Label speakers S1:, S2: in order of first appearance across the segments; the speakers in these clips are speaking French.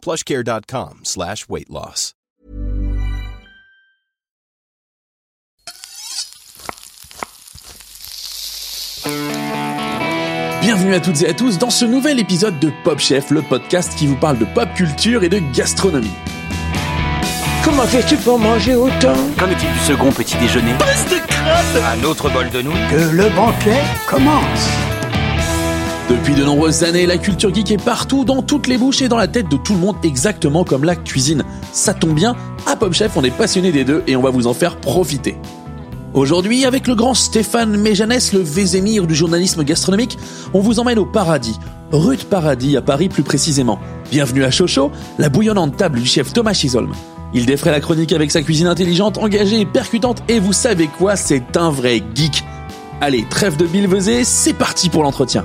S1: plushcare.com slash weight loss.
S2: Bienvenue à toutes et à tous dans ce nouvel épisode de Pop Chef, le podcast qui vous parle de pop culture et de gastronomie.
S3: Comment fais-tu pour manger autant
S4: Qu'en est-il du second petit déjeuner
S2: Passe de crâne
S4: Un autre bol de nouilles
S3: Que le banquet commence
S2: Depuis de nombreuses années, la culture geek est partout, dans toutes les bouches et dans la tête de tout le monde, exactement comme la cuisine. Ça tombe bien, à Pop Chef, on est passionné des deux et on va vous en faire profiter. Aujourd'hui, avec le grand Stéphane Méjanès, le Vézémir du journalisme gastronomique, on vous emmène au paradis, rue de Paradis à Paris plus précisément. Bienvenue à Chocho, la bouillonnante table du chef Thomas Chisholm. Il défraie la chronique avec sa cuisine intelligente, engagée et percutante, et vous savez quoi, c'est un vrai geek. Allez, trêve de bilvesé, c'est parti pour l'entretien.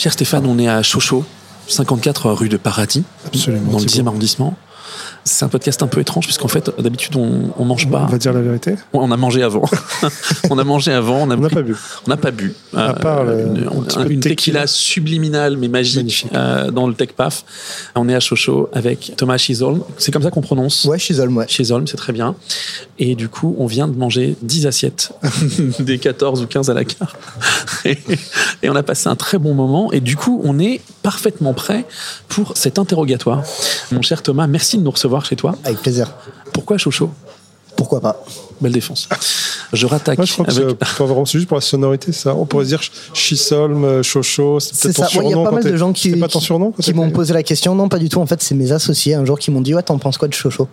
S2: Cher Stéphane, on est à Chocho, 54 rue de Paradis,
S5: Absolument.
S2: dans le
S5: Thibaut.
S2: 10e arrondissement. C'est un podcast un peu étrange puisqu'en fait d'habitude on, on mange pas.
S5: On va dire la vérité.
S2: On a mangé avant. on a mangé avant. On a,
S5: On n'a pas bu.
S2: On n'a pas bu.
S5: À part le-
S2: une,
S5: un petit peu de
S2: une
S5: tequila.
S2: tequila subliminale mais magique euh, dans le Tech Paf. On est à Chocho avec Thomas Chisholm. C'est comme ça qu'on prononce.
S6: Ouais, Chisholm, ouais.
S2: Chisholm, c'est très bien. Et du coup, on vient de manger 10 assiettes des 14 ou 15 à la carte. Et, et on a passé un très bon moment. Et du coup, on est parfaitement prêt pour cet interrogatoire. Mon cher Thomas, merci de nous recevoir chez toi.
S6: Avec plaisir.
S2: Pourquoi Chocho?
S6: Pourquoi pas
S2: Belle défense. Je rattaque
S5: Moi, je crois que
S2: avec...
S5: c'est juste pour la sonorité, ça. On pourrait se dire Chisholm, euh, Chocho, c'est
S6: C'est
S5: peut-être ton
S6: ça. Ouais, Il y a pas mal de gens qui, qui- m'ont posé la question. Non, pas du tout. En fait, c'est mes associés un jour qui m'ont dit Ouais, t'en penses quoi de Chocho?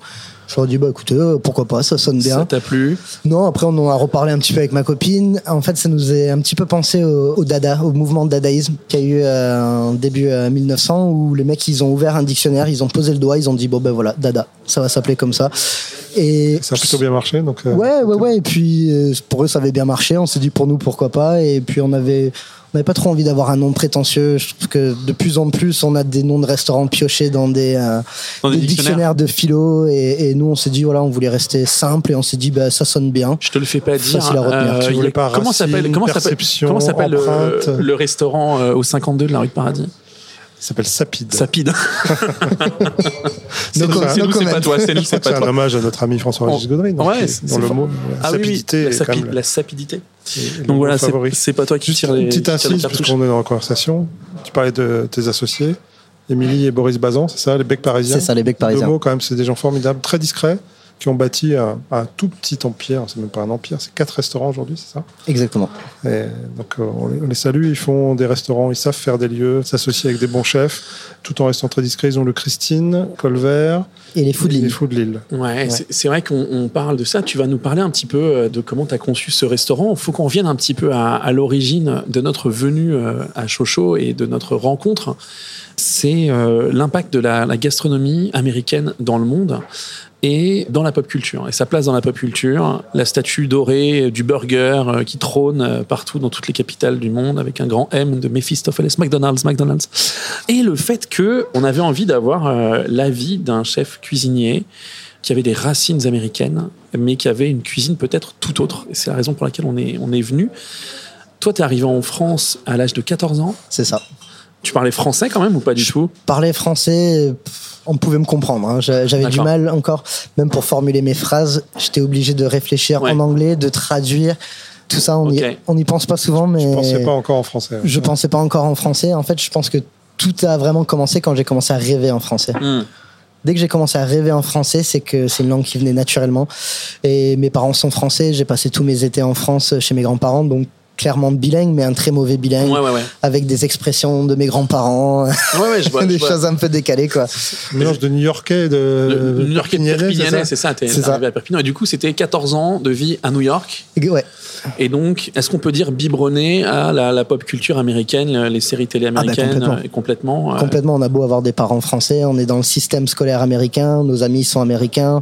S6: Je leur ai dit Bah écoutez, euh, pourquoi pas, ça sonne
S2: Ça
S6: bien.
S2: t'a plu
S6: Non, après, on en a reparlé un petit peu avec ma copine. En fait, ça nous est un petit peu pensé au, au Dada, au mouvement de dadaïsme qui a eu euh, un début euh, 1900 où les mecs, ils ont ouvert un dictionnaire, ils ont posé le doigt, ils ont dit Bon ben voilà, Dada, ça va s'appeler comme ça. Et
S5: Ça a plutôt bien marché. Donc, euh,
S6: Ouais, ouais, ouais. Et puis euh, pour eux, ça avait bien marché. On s'est dit pour nous, pourquoi pas. Et puis on avait, on n'avait pas trop envie d'avoir un nom prétentieux. Je trouve que de plus en plus, on a des noms de restaurants piochés dans des, euh,
S2: Dans des
S6: des
S2: dictionnaires.
S6: dictionnaires de philo. Et, et nous, on s'est dit voilà, on voulait rester simple. Et on s'est dit bah ça sonne bien.
S2: Je te le fais pas dire.
S6: Facile à retenir.
S5: Tu
S2: y a-
S5: voulais pas
S2: comment s'appelle le restaurant euh, au 52 de la rue de Paradis?
S5: Il s'appelle Sapide.
S2: Sapide. c'est
S6: No
S2: nous, c'est
S6: no
S2: nous, c'est
S6: comment.
S2: pas toi, c'est nous, c'est
S5: C'est
S2: pas
S5: un
S2: toi.
S5: hommage à notre ami François-Régis
S2: Oh.
S5: Donc,
S2: Ouais,
S5: dans
S2: c'est
S5: le mot,
S2: Ah
S5: la
S2: oui, oui,
S5: sapidité
S2: la,
S5: même
S2: la sapidité. Donc voilà, c'est pas toi qui tire les
S5: petite incise, puisqu'on est dans la conversation. Tu parlais de tes associés, Émilie et Boris Bazan, c'est ça, les becs parisiens
S6: C'est ça, les becs
S5: Deux
S6: parisiens.
S5: mots quand même, c'est des gens formidables, très discrets, qui ont bâti un, un tout petit empire. C'est même pas un empire, c'est quatre restaurants aujourd'hui, c'est ça
S6: Exactement.
S5: Et donc euh, on les, on les salue, ils font des restaurants, ils savent faire des lieux, s'associent avec des bons chefs, tout en restant très discrets. Ils ont le Christine, Colvert,
S6: Et les fous de
S5: et les
S6: Lille.
S5: Fous de Lille.
S2: Ouais, c'est- c'est vrai qu'on on parle de ça. Tu vas nous parler un petit peu euh, de comment tu as conçu ce restaurant. Il faut qu'on revienne un petit peu à, à l'origine de notre venue euh, à Chocho et de notre rencontre. C'est euh, l'impact de la, la gastronomie américaine dans le monde et dans la pop culture. Et sa place dans la pop culture, la statue dorée du burger euh, qui trône euh, partout dans toutes les capitales du monde avec un grand M de Mephistopheles, McDonald's, McDonald's. Et le fait que on avait envie d'avoir euh, l'avis d'un chef cuisinier qui avait des racines américaines, mais qui avait une cuisine peut-être tout autre. Et c'est la raison pour laquelle on est, on est venu. Toi, tu es arrivé en France à l'âge de 14 ans.
S6: C'est ça.
S2: Tu parlais français quand même ou pas du tout?
S6: Parler français, on pouvait me comprendre. hein. J'a- J'avais du mal encore, même pour formuler mes phrases. J'étais obligé de réfléchir
S2: Ouais.
S6: en anglais, de traduire. Tout ça, on n'y pense pas souvent, mais
S5: Je pensais pas encore en français. hein.
S6: je pensais pas encore en français. En fait, je pense que tout a vraiment commencé quand j'ai commencé à rêver en français.
S2: Hmm.
S6: Dès que j'ai commencé à rêver en français, c'est que c'est une langue qui venait naturellement. Et mes parents sont français. J'ai passé tous mes étés en France chez mes grands-parents, donc clairement bilingue, mais un très mauvais bilingue,
S2: Ouais, ouais, ouais.
S6: avec des expressions de mes grands-parents,
S2: Ouais, ouais, je vois.
S6: des
S2: je vois.
S6: choses un peu décalées, quoi.
S5: Un mélange de New-Yorkais et de.
S2: Le New-Yorkais
S5: Perpignanais, c'est ça
S2: c'est ça, t'es arrivé à Perpignan. Et du coup, c'était 14 ans de vie à New York.
S6: Et Ouais.
S2: Et donc, est-ce qu'on peut dire biberonné à la, la pop culture américaine, les séries télé américaines
S6: complètement.
S2: euh, complètement euh,
S6: Complètement, on a beau avoir des parents français, on est dans le système scolaire américain, nos amis sont américains,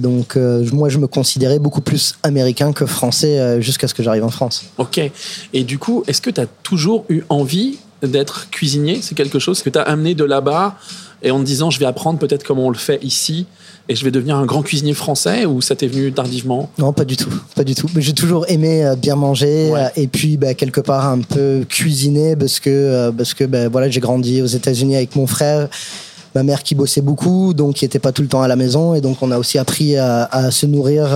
S6: donc euh, moi je me considérais beaucoup plus américain que français euh, jusqu'à ce que j'arrive en France.
S2: Ok. Et du coup, est-ce que tu as toujours eu envie d'être cuisinier? C'est quelque chose que tu as amené de là-bas et en te disant je vais apprendre peut-être comment on le fait ici et je vais devenir un grand cuisinier français ou ça t'est venu tardivement?
S6: Non, pas du tout, pas du tout. Mais j'ai toujours aimé euh, bien manger
S2: Ouais.
S6: euh, et puis bah, quelque part un peu cuisiner parce que euh, parce que bah, voilà j'ai grandi aux États-Unis avec mon frère. Ma mère qui bossait beaucoup, donc qui était pas tout le temps à la maison, et donc on a aussi appris à, à se nourrir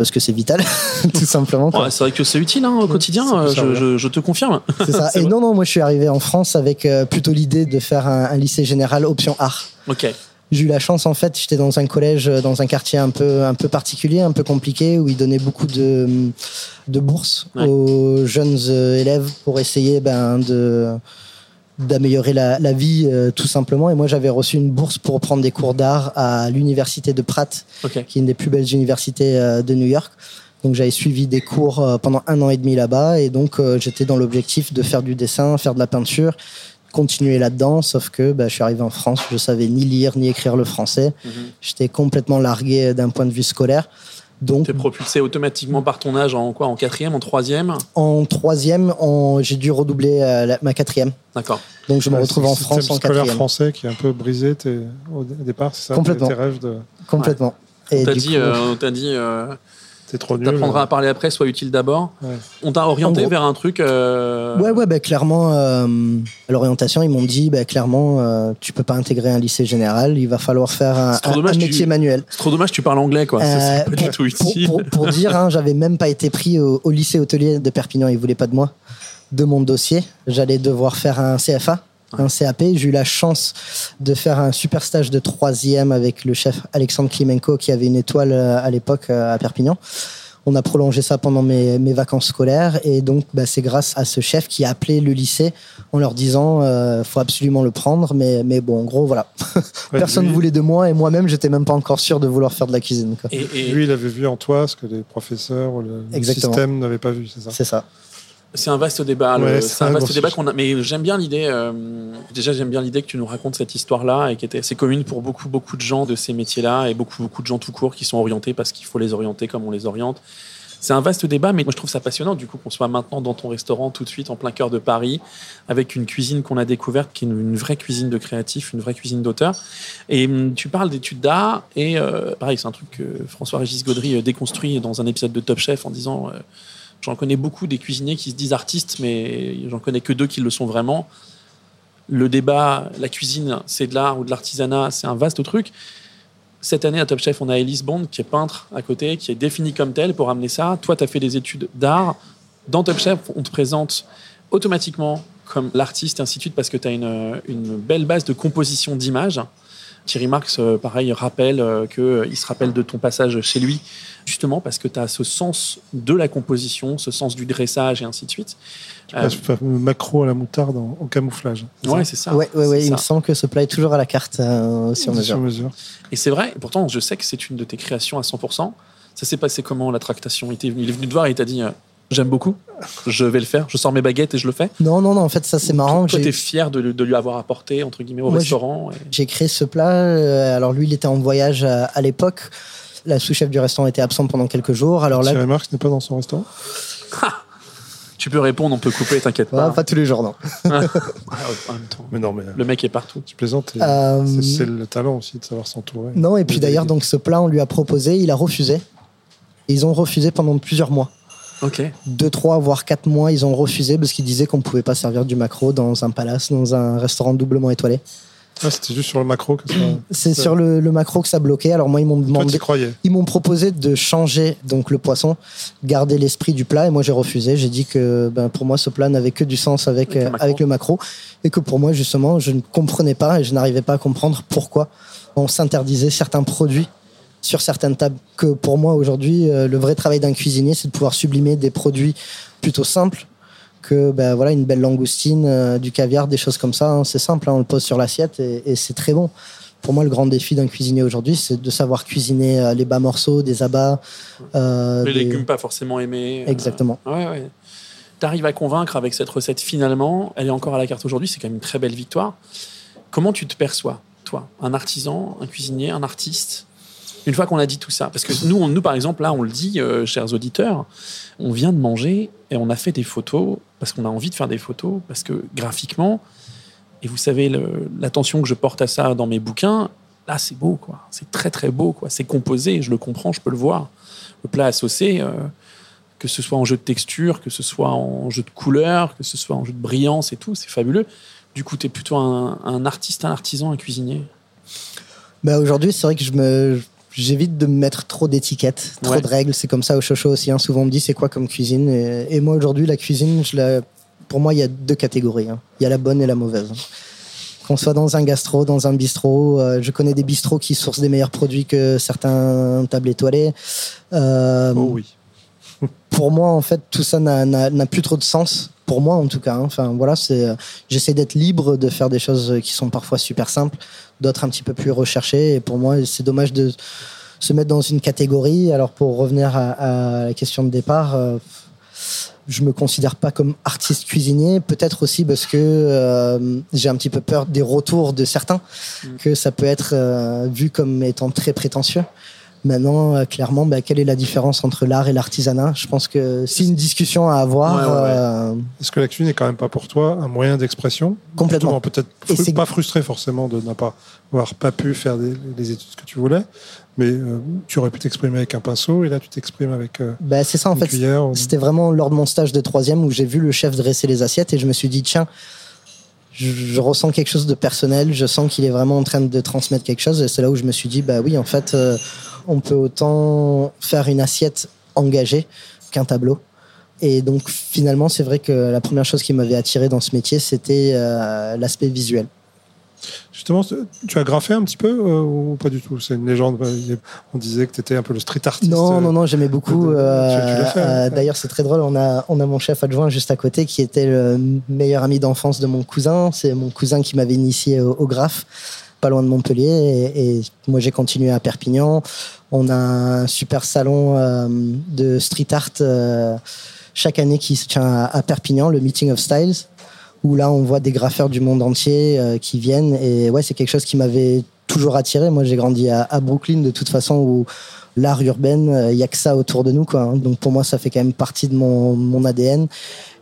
S6: parce que c'est vital, tout simplement.
S2: Ouais, C'est vrai que c'est utile hein, au quotidien,
S5: ça
S2: euh, je,
S5: servir.
S2: je- je te confirme.
S6: C'est ça. Et
S2: vrai.
S6: non, non, moi je suis arrivé en France avec euh, plutôt l'idée de faire un, un lycée général option art.
S2: Ok.
S6: J'ai eu la chance en fait, j'étais dans un collège, euh, dans un quartier un peu, un peu particulier, un peu compliqué, où ils donnaient beaucoup de, de bourses
S2: Ouais.
S6: aux jeunes élèves pour essayer ben, de d'améliorer la, la vie euh, tout simplement. Et moi j'avais reçu une bourse pour prendre des cours d'art à l'université de Pratt, qui est une des plus belles universités euh, de New York. Donc j'avais suivi des cours euh, pendant un an et demi là-bas et donc euh, j'étais dans l'objectif de faire du dessin, faire de la peinture, continuer là-dedans. Sauf que bah, je suis arrivé en France, je savais ni lire ni écrire le français.
S2: Mhm.
S6: J'étais complètement largué d'un point de vue scolaire. Donc
S2: T'es propulsé automatiquement par ton âge en quoi En quatrième, en troisième
S6: en troisième, en- j'ai dû redoubler euh, la- ma quatrième.
S2: D'accord.
S6: Donc je me
S5: Ouais,
S6: retrouve en France en
S5: scolaire
S6: quatrième.
S5: français qui est un peu brisé t'es- au dé- départ, c'est ça
S6: Complètement.
S5: Tes rêves de.
S6: Complètement.
S2: On
S6: Et
S2: t'a
S6: du
S2: dit,
S6: coup,
S2: euh, on t'a dit euh,
S5: T'es trop nul.
S2: t'apprendras à parler après, sois utile d'abord.
S5: Ouais.
S2: On t'a orienté
S6: gros-
S2: vers un truc. euh,
S6: Ouais, ouais, bah, clairement, euh, à l'orientation, ils m'ont dit, bah, clairement, euh, tu peux pas intégrer un lycée général, il va falloir faire un,
S2: C'est trop
S6: un-
S2: dommage,
S6: un
S2: tu-
S6: métier manuel.
S2: C'est trop dommage, tu parles anglais, quoi. Ça,
S6: Euh,
S2: pas du tout
S6: pour,
S2: utile.
S6: pour- pour dire, hein, j'avais même pas été pris au, au lycée hôtelier de Perpignan, ils voulaient pas de moi, de mon dossier. J'allais devoir faire un CFA, un CAP. J'ai eu la chance de faire un super stage de troisième avec le chef Alexandre Klimenko, qui avait une étoile euh, à l'époque euh, à Perpignan. On a prolongé ça pendant mes, mes vacances scolaires et donc bah, c'est grâce à ce chef qui a appelé le lycée en leur disant euh, faut absolument le prendre mais mais bon en gros voilà
S5: Ouais,
S6: personne
S5: lui,
S6: voulait de moi et moi-même j'étais même pas encore sûr de vouloir faire de la cuisine quoi.
S2: Et, et
S5: Lui, il avait vu en toi ce que les professeurs ou le, le
S6: Exactement.
S5: système n'avaient pas vu, c'est ça?
S6: C'est ça
S2: c'est un vaste débat.
S5: Ouais,
S2: c'est un vaste débat qu'on a. Mais j'aime bien l'idée. euh, déjà, j'aime bien l'idée que tu nous racontes cette histoire-là et qui était assez commune pour beaucoup, beaucoup de gens de ces métiers-là et beaucoup, beaucoup de gens tout court qui sont orientés parce qu'il faut les orienter comme on les oriente. C'est un vaste débat, mais moi je trouve ça passionnant du coup qu'on soit maintenant dans ton restaurant tout de suite en plein cœur de Paris avec une cuisine qu'on a découverte qui est une, une vraie cuisine de créatif, une vraie cuisine d'auteur. Et hum, tu parles d'études d'art et euh, pareil, c'est un truc que François-Régis Gaudry euh, déconstruit dans un épisode de Top Chef en disant euh, J'en connais beaucoup des cuisiniers qui se disent artistes, mais j'en connais que deux qui le sont vraiment. Le débat, la cuisine, c'est de l'art ou de l'artisanat, c'est un vaste truc. Cette année, à Top Chef, on a Elise Bond, qui est peintre à côté, qui est définie comme telle pour amener ça. Toi, tu as fait des études d'art. Dans Top Chef, on te présente automatiquement comme l'artiste, ainsi de suite, parce que tu as une, une belle base de composition d'images. Thierry Marx, euh, pareil, rappelle euh, qu'il se rappelle de ton passage chez lui, justement parce que tu as ce sens de la composition, ce sens du dressage et ainsi de suite. Euh,
S5: macro à la moutarde en, en camouflage.
S2: ouais, c'est ça.
S6: ouais ouais ouais il me semble que ce plat est toujours à la carte euh, sur mesure
S5: Sur mesure.
S2: Et c'est vrai, et pourtant, je sais que c'est une de tes créations à 100%. Ça s'est passé comment, la tractation? Il, était venu- il est venu te voir et il t'a dit euh, J'aime beaucoup, je vais le faire, je sors mes baguettes et je le fais.
S6: non non non en fait ça c'est marrant
S2: Toi, t'es fier de, lui- de lui avoir apporté, entre guillemets, au
S6: Moi,
S2: restaurant. et-
S6: J'ai créé ce plat. euh, alors lui, il était en voyage à, à l'époque. La sous-chef du restaurant était absente pendant quelques jours. Alors là,
S5: Thierry Marx n'est pas dans son restaurant
S2: Tu peux répondre, on peut couper, t'inquiète pas.
S6: pas tous les jours, non.
S2: Ah, en même temps,
S5: Mais non, mais
S2: le mec est partout.
S5: tu plaisantes.
S6: Euh,
S5: c'est- le talent aussi de savoir s'entourer.
S6: Non, et puis d'ailleurs, donc ce plat, on lui a proposé, il a refusé. Ils ont refusé pendant plusieurs mois.
S2: Ok.
S6: Deux, trois, voire quatre mois, ils ont refusé parce qu'ils disaient qu'on ne pouvait pas servir du macro dans un palace, dans un restaurant doublement étoilé.
S5: Ah, c'était juste sur le macro que ça.
S6: C'est sur le, le macro que ça bloquait. Alors moi, ils m'ont demandé. Ils m'ont proposé de changer donc le poisson, garder l'esprit du plat et moi j'ai refusé. J'ai dit que ben, pour moi ce plat n'avait que du sens avec
S2: Avec le
S6: euh,
S2: maquereau.
S6: avec le macro et que pour moi justement je ne comprenais pas et je n'arrivais pas à comprendre pourquoi on s'interdisait certains produits sur certaines tables. Que pour moi aujourd'hui, euh, le vrai travail d'un cuisinier, c'est de pouvoir sublimer des produits plutôt simples que ben, voilà une belle langoustine, euh, du caviar, des choses comme ça. hein. C'est simple, hein, on le pose sur l'assiette et, et c'est très bon. Pour moi, le grand défi d'un cuisinier aujourd'hui, c'est de savoir cuisiner euh, les bas morceaux, des abats. euh,
S2: Les
S6: des-
S2: légumes pas forcément aimés. euh,
S6: Exactement.
S2: Ouais, ouais. Tu arrives à convaincre avec cette recette finalement, elle est encore à la carte aujourd'hui, c'est quand même une très belle victoire. Comment tu te perçois, toi, un artisan, un cuisinier, un artiste? Une fois qu'on a dit tout ça, parce que nous, nous par exemple, là, on le dit, euh, chers auditeurs, on vient de manger et on a fait des photos parce qu'on a envie de faire des photos, parce que graphiquement, et vous savez l'attention que je porte à ça dans mes bouquins, là, c'est beau, quoi. C'est très très beau, quoi. C'est composé, je le comprends, je peux le voir. Le plat saucer. euh, que ce soit en jeu de texture, que ce soit en jeu de couleur, que ce soit en jeu de brillance et tout, c'est fabuleux. Du coup, tu es plutôt un, un artiste, un artisan, un cuisinier?
S6: Bah, aujourd'hui, c'est vrai que je me j'évite de me mettre trop d'étiquettes, trop
S2: Ouais.
S6: de règles. C'est comme ça au chocho aussi. hein. Souvent on me dit c'est quoi comme cuisine? Et, et moi aujourd'hui, la cuisine, je la... pour moi, il y a deux catégories. hein. Il y a la bonne et la mauvaise. Qu'on soit dans un gastro, dans un bistrot, euh, je connais des bistrots qui sourcent des meilleurs produits que certains tables étoilées. Euh,
S5: Oh oui.
S6: pour moi, en fait, tout ça n'a plus trop de sens. Pour moi, en tout cas. hein. Enfin, voilà, c'est. euh, J'essaie d'être libre de faire des choses qui sont parfois super simples, d'autres un petit peu plus recherchées. Et pour moi, c'est dommage de se mettre dans une catégorie. Alors, pour revenir à, à la question de départ, euh, je me considère pas comme artiste cuisinier. Peut-être aussi parce que euh, j'ai un petit peu peur des retours de certains, que ça peut être euh, vu comme étant très prétentieux. Maintenant, euh, clairement, bah, quelle est la différence entre l'art et l'artisanat? Je pense que c'est une discussion à avoir.
S2: Ouais, ouais, ouais.
S6: euh,
S5: Est-ce que la cuisine est quand même pas pour toi un moyen d'expression?
S6: Complètement.
S5: Peut-être
S6: Et
S5: fru-
S6: c'est-
S5: pas frustré forcément de ne pas avoir pas pu faire des- les études que tu voulais, mais euh, tu aurais pu t'exprimer avec un pinceau et là tu t'exprimes avec euh,
S6: bah, c'est ça, en
S5: une
S6: fait.
S5: cuillère. ou-
S6: C'était vraiment lors de mon stage de troisième où j'ai vu le chef dresser les assiettes et je me suis dit, tiens, je, je ressens quelque chose de personnel, je sens qu'il est vraiment en train de transmettre quelque chose. Et c'est là où je me suis dit, bah oui, en fait, euh, on peut autant faire une assiette engagée qu'un tableau. Et donc finalement, c'est vrai que la première chose qui m'avait attiré dans ce métier, c'était euh, l'aspect visuel.
S5: Justement, tu as graffé un petit peu euh, ou pas du tout? C'est une légende. bah, On disait que tu étais un peu le street artiste.
S6: Non, non, non, j'aimais beaucoup. euh,
S5: ouais.
S6: D'ailleurs, c'est très drôle. On a, on a mon chef adjoint juste à côté qui était le meilleur ami d'enfance de mon cousin. C'est mon cousin qui m'avait initié au, au graphe, pas loin de Montpellier. Et, et moi, j'ai continué à Perpignan. On a un super salon euh, de street art euh, chaque année qui se tient à, Perpignan, le Meeting of Styles où là on voit des graffeurs du monde entier euh, qui viennent et ouais c'est quelque chose qui m'avait toujours attiré moi j'ai grandi à, à Brooklyn de toute façon où l'art urbain il y a que ça autour de nous quoi donc pour moi ça fait quand même partie de mon, mon ADN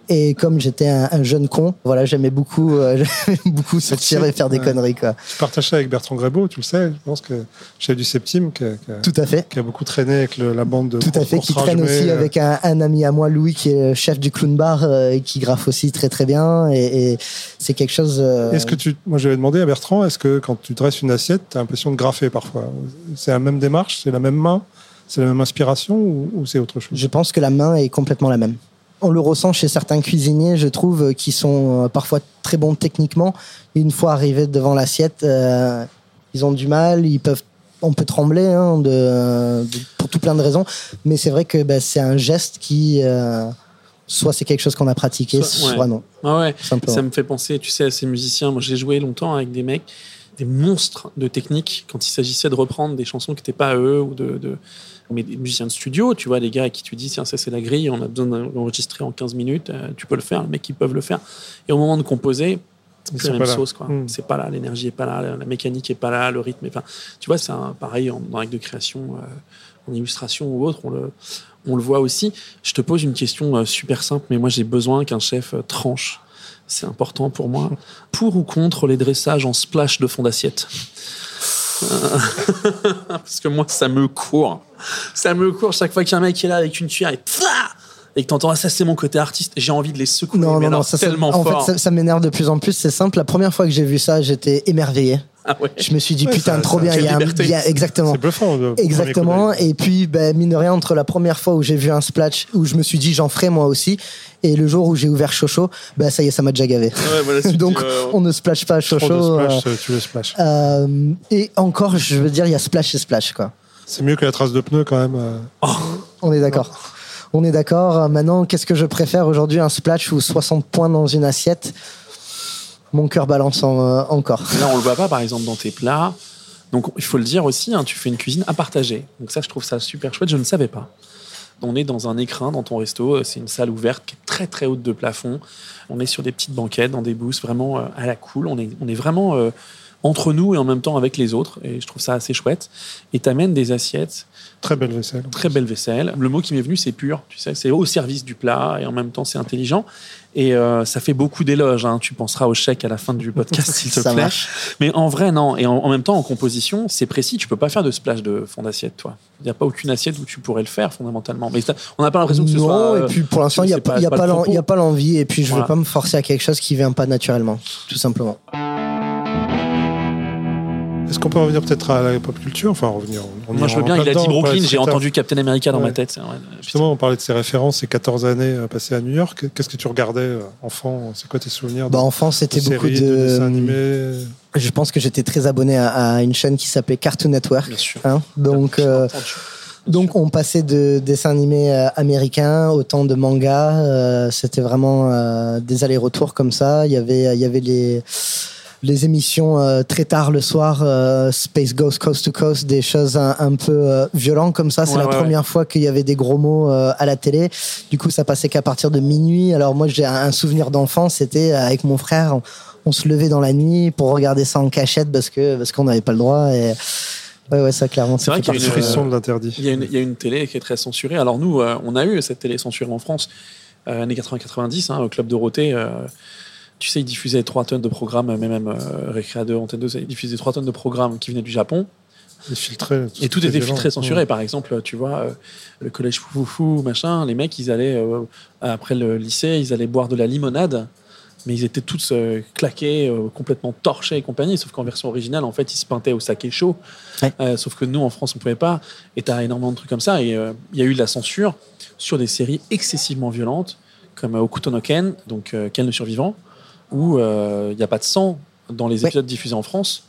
S6: et comme j'étais un, un jeune con voilà j'aimais beaucoup euh, beaucoup sortir et faire des
S5: Ouais.
S6: conneries quoi
S5: Tu partages ça avec Bertrand Grébeau, tu le sais, je pense que chef du Septime, qui a, qui a-
S6: tout à fait
S5: qui a beaucoup traîné avec le- la bande de
S6: tout à fait, qui traîne aussi avec un, un ami à moi, Louis, qui est chef du clown bar euh, et qui graffe aussi très très bien. Et, et c'est quelque chose. euh,
S5: Est-ce que tu, moi j'avais demandé à Bertrand, est-ce que quand tu dresses une assiette, tu as l'impression de graffer parfois? C'est la même démarche, c'est la même main, c'est la même inspiration ou, ou c'est autre chose?
S6: Je pense que la main est complètement la même. On le ressent chez certains cuisiniers, je trouve, qui sont euh, parfois très bons techniquement. Une fois arrivés devant l'assiette, euh, ils ont du mal, ils peuvent, on peut trembler hein, de, de- pour tout plein de raisons. Mais c'est vrai que bah, c'est un geste qui, euh, soit c'est quelque chose qu'on a pratiqué,
S2: Soit- ouais.
S6: non.
S2: Ah ouais, ça me fait penser, tu sais, à ces musiciens. Moi, j'ai joué longtemps avec des mecs, des monstres de technique quand il s'agissait de reprendre des chansons qui n'étaient pas à eux ou de, de- mais des musiciens de studio, tu vois, des gars à qui tu dis, tiens, ça c'est la grille, on a besoin d'enregistrer en 15 minutes, euh, tu peux le faire, les mecs, ils peuvent le faire. Et au moment de composer, c'est la même
S5: là.
S2: sauce, quoi.
S5: Mm.
S2: C'est pas là, l'énergie est pas là, la mécanique est pas là, le rythme est pas. Tu vois, c'est un- pareil en, acte de création, euh, en illustration ou autre, on le, on le voit aussi. Je te pose une question euh, super simple, mais moi j'ai besoin qu'un chef euh, tranche. C'est important pour moi. Pour ou contre les dressages en splash de fond d'assiette? Parce que moi, ça me court. Ça me court chaque fois qu'il y a un mec qui est là avec une cuillère et que t'entends, ah, ça c'est mon côté artiste, j'ai envie de les secouer,
S6: Non,
S2: mais
S6: non, non, ça, ça-
S2: tellement
S6: en
S2: fort.
S6: fait, ça, ça m'énerve de plus en plus. C'est simple. La première fois que j'ai vu ça, j'étais émerveillé.
S2: Ah ouais.
S6: Je me suis dit,
S5: Ouais,
S6: putain,
S5: ça-
S6: trop
S5: ça-
S6: bien. Il y a un- il y a- exactement.
S5: C'est bluffant.
S6: Exactement. Et puis, ben, mine de rien, entre la première fois où j'ai vu un splash, où je me suis dit, j'en ferai moi aussi, et le jour où j'ai ouvert Chocho, ben, ça y est, ça m'a déjà gavé.
S2: Ouais, voilà,
S6: Donc,
S2: euh,
S6: on ne splash pas Chocho. euh,
S5: splash, tu le splash.
S6: euh, et encore, je veux dire, il y a splash et splash, quoi.
S5: C'est mieux que la trace de pneu quand même. euh.
S6: On est d'accord. On est d'accord. Maintenant, qu'est-ce que je préfère aujourd'hui? Un splash ou 60 points dans une assiette? Mon cœur balance euh, encore.
S2: Là, on le voit pas, par exemple, dans tes plats. Donc, il faut le dire aussi, hein, tu fais une cuisine à partager. Donc ça, je trouve ça super chouette. Je ne savais pas. On est dans un écrin dans ton resto. euh, C'est une salle ouverte qui est très très haute de plafond. On est sur des petites banquettes, dans des bousses, vraiment euh, à la cool. On est, on est vraiment entre nous et en même temps avec les autres. Et je trouve ça assez chouette. Et t'amènes des assiettes,
S5: Très belle vaisselle.
S2: très belle vaisselle. Le mot qui m'est venu, c'est pur. Tu sais, c'est au service du plat et en même temps, c'est intelligent. Et euh, ça fait beaucoup d'éloges. hein. Tu penseras au chèque à la fin du podcast, s'il te
S6: Ça
S2: plaît.
S6: marche.
S2: Mais en vrai, non. Et en, en même temps, en composition, c'est précis. Tu peux pas faire de splash de fond d'assiette, toi. Il n'y a pas aucune assiette où tu pourrais le faire, fondamentalement. Mais ça- on n'a pas l'impression que ce
S6: non,
S2: soit. euh,
S6: et puis pour l'instant, il n'y a pas,
S2: pas-
S6: l'envie, et puis je ne
S2: Voilà.
S6: veux pas me forcer à quelque chose qui vient pas naturellement, tout simplement.
S5: Est-ce qu'on peut revenir peut-être à la pop culture? Enfin, revenir. on
S2: Moi, je veux bien. Il a dit Brooklyn.
S5: ouais,
S2: J'ai entendu Captain America dans
S5: Ouais.
S2: ma tête. vrai.
S5: Justement, on parlait de ses références, ses 14 années euh, passées à New York. Qu'est-ce que tu regardais euh, enfant? C'est quoi tes souvenirs
S6: Bah,
S5: de,
S6: enfant, c'était
S5: de
S6: beaucoup
S5: séries, de, dessins
S6: de.
S5: animés?
S6: Je pense que j'étais très abonné à, à une chaîne qui s'appelait Cartoon Network.
S2: Bien sûr.
S6: hein. donc, euh, donc, on passait de dessins animés euh, américains au temps de manga. euh, C'était vraiment euh, des allers-retours comme ça. Il y avait, il y avait les, les émissions euh, très tard le soir, euh, Space Ghost Coast to Coast, des choses un, un peu euh, violentes comme ça. C'est
S2: Ouais,
S6: la
S2: ouais,
S6: première fois qu'il y avait des gros mots euh, à la télé. Du coup, ça passait qu'à partir de minuit. Alors moi, j'ai un souvenir d'enfance. C'était avec mon frère. On, on se levait dans la nuit pour regarder ça en cachette parce que parce qu'on n'avait pas le droit. Et ouais, ouais, ça clairement.
S2: C'est vrai qu'il y a une-
S5: Frisson de l'interdit.
S2: Il y, a une, il y a une télé qui est très censurée. Alors nous, euh, on a eu cette télé censurée en France, euh, années 80-90, hein, au Club Dorothée. Tu sais, ils diffusaient 3 tonnes de programmes, mais même euh, Récréa 2, Antenne 2, ils diffusaient 3 tonnes de programmes qui venaient du Japon.
S5: Et filtré.
S2: Et tout était
S5: violent.
S2: filtré, censuré.
S5: Ouais.
S2: Par exemple, tu vois, euh, le collège Foufoufou, machin, les mecs, ils allaient, euh, après le lycée, ils allaient boire de la limonade, mais ils étaient tous euh, claqués, euh, complètement torchés et compagnie. Sauf qu'en version originale, en fait, ils se pintaient au saké chaud.
S6: Ouais.
S2: Euh, sauf que nous, en France, on pouvait pas. Et t'as énormément de trucs comme ça. Et euh, il y a eu de la censure sur des séries excessivement violentes, comme euh, Okuto no Ken, donc euh, Ken le survivant, où euh, il n'y a pas de sang dans les
S6: Ouais.
S2: épisodes diffusés en France.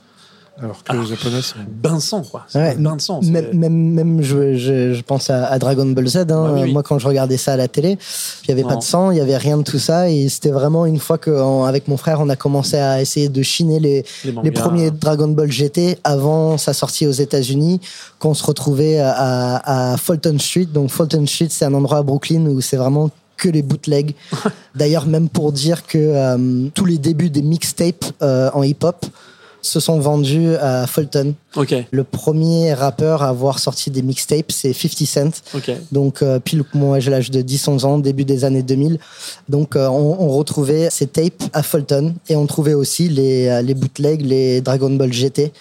S5: Alors que
S2: Alors,
S5: les Japonais, c'est.
S2: Bain de sang, quoi.
S6: Ouais,
S2: un bain de sang.
S6: Même, même, même je, je, je pense à, à Dragon Ball Z. hein.
S2: Bah oui, oui.
S6: Moi, quand je regardais ça à la télé, il n'y avait pas de sang, il n'y avait rien de tout ça. Et c'était vraiment une fois qu'avec mon frère, on a commencé à essayer de chiner les,
S2: les,
S6: premiers Dragon Ball GT avant sa sortie aux États-Unis, qu'on se retrouvait à, à Fulton Street. Donc, Fulton Street, c'est un endroit à Brooklyn où c'est vraiment que les bootlegs. D'ailleurs, même pour dire que euh, tous les débuts des mixtapes euh, en hip-hop se sont vendus à Fulton.
S2: Ok,
S6: Le premier rappeur à avoir sorti des mixtapes, c'est 50 Cent.
S2: ok.
S6: Donc, euh, pile moi, j'ai l'âge de 10-11 ans, début des années 2000. Donc, euh, on, on retrouvait ces tapes à Fulton et on trouvait aussi les, les bootlegs, les Dragon Ball GT.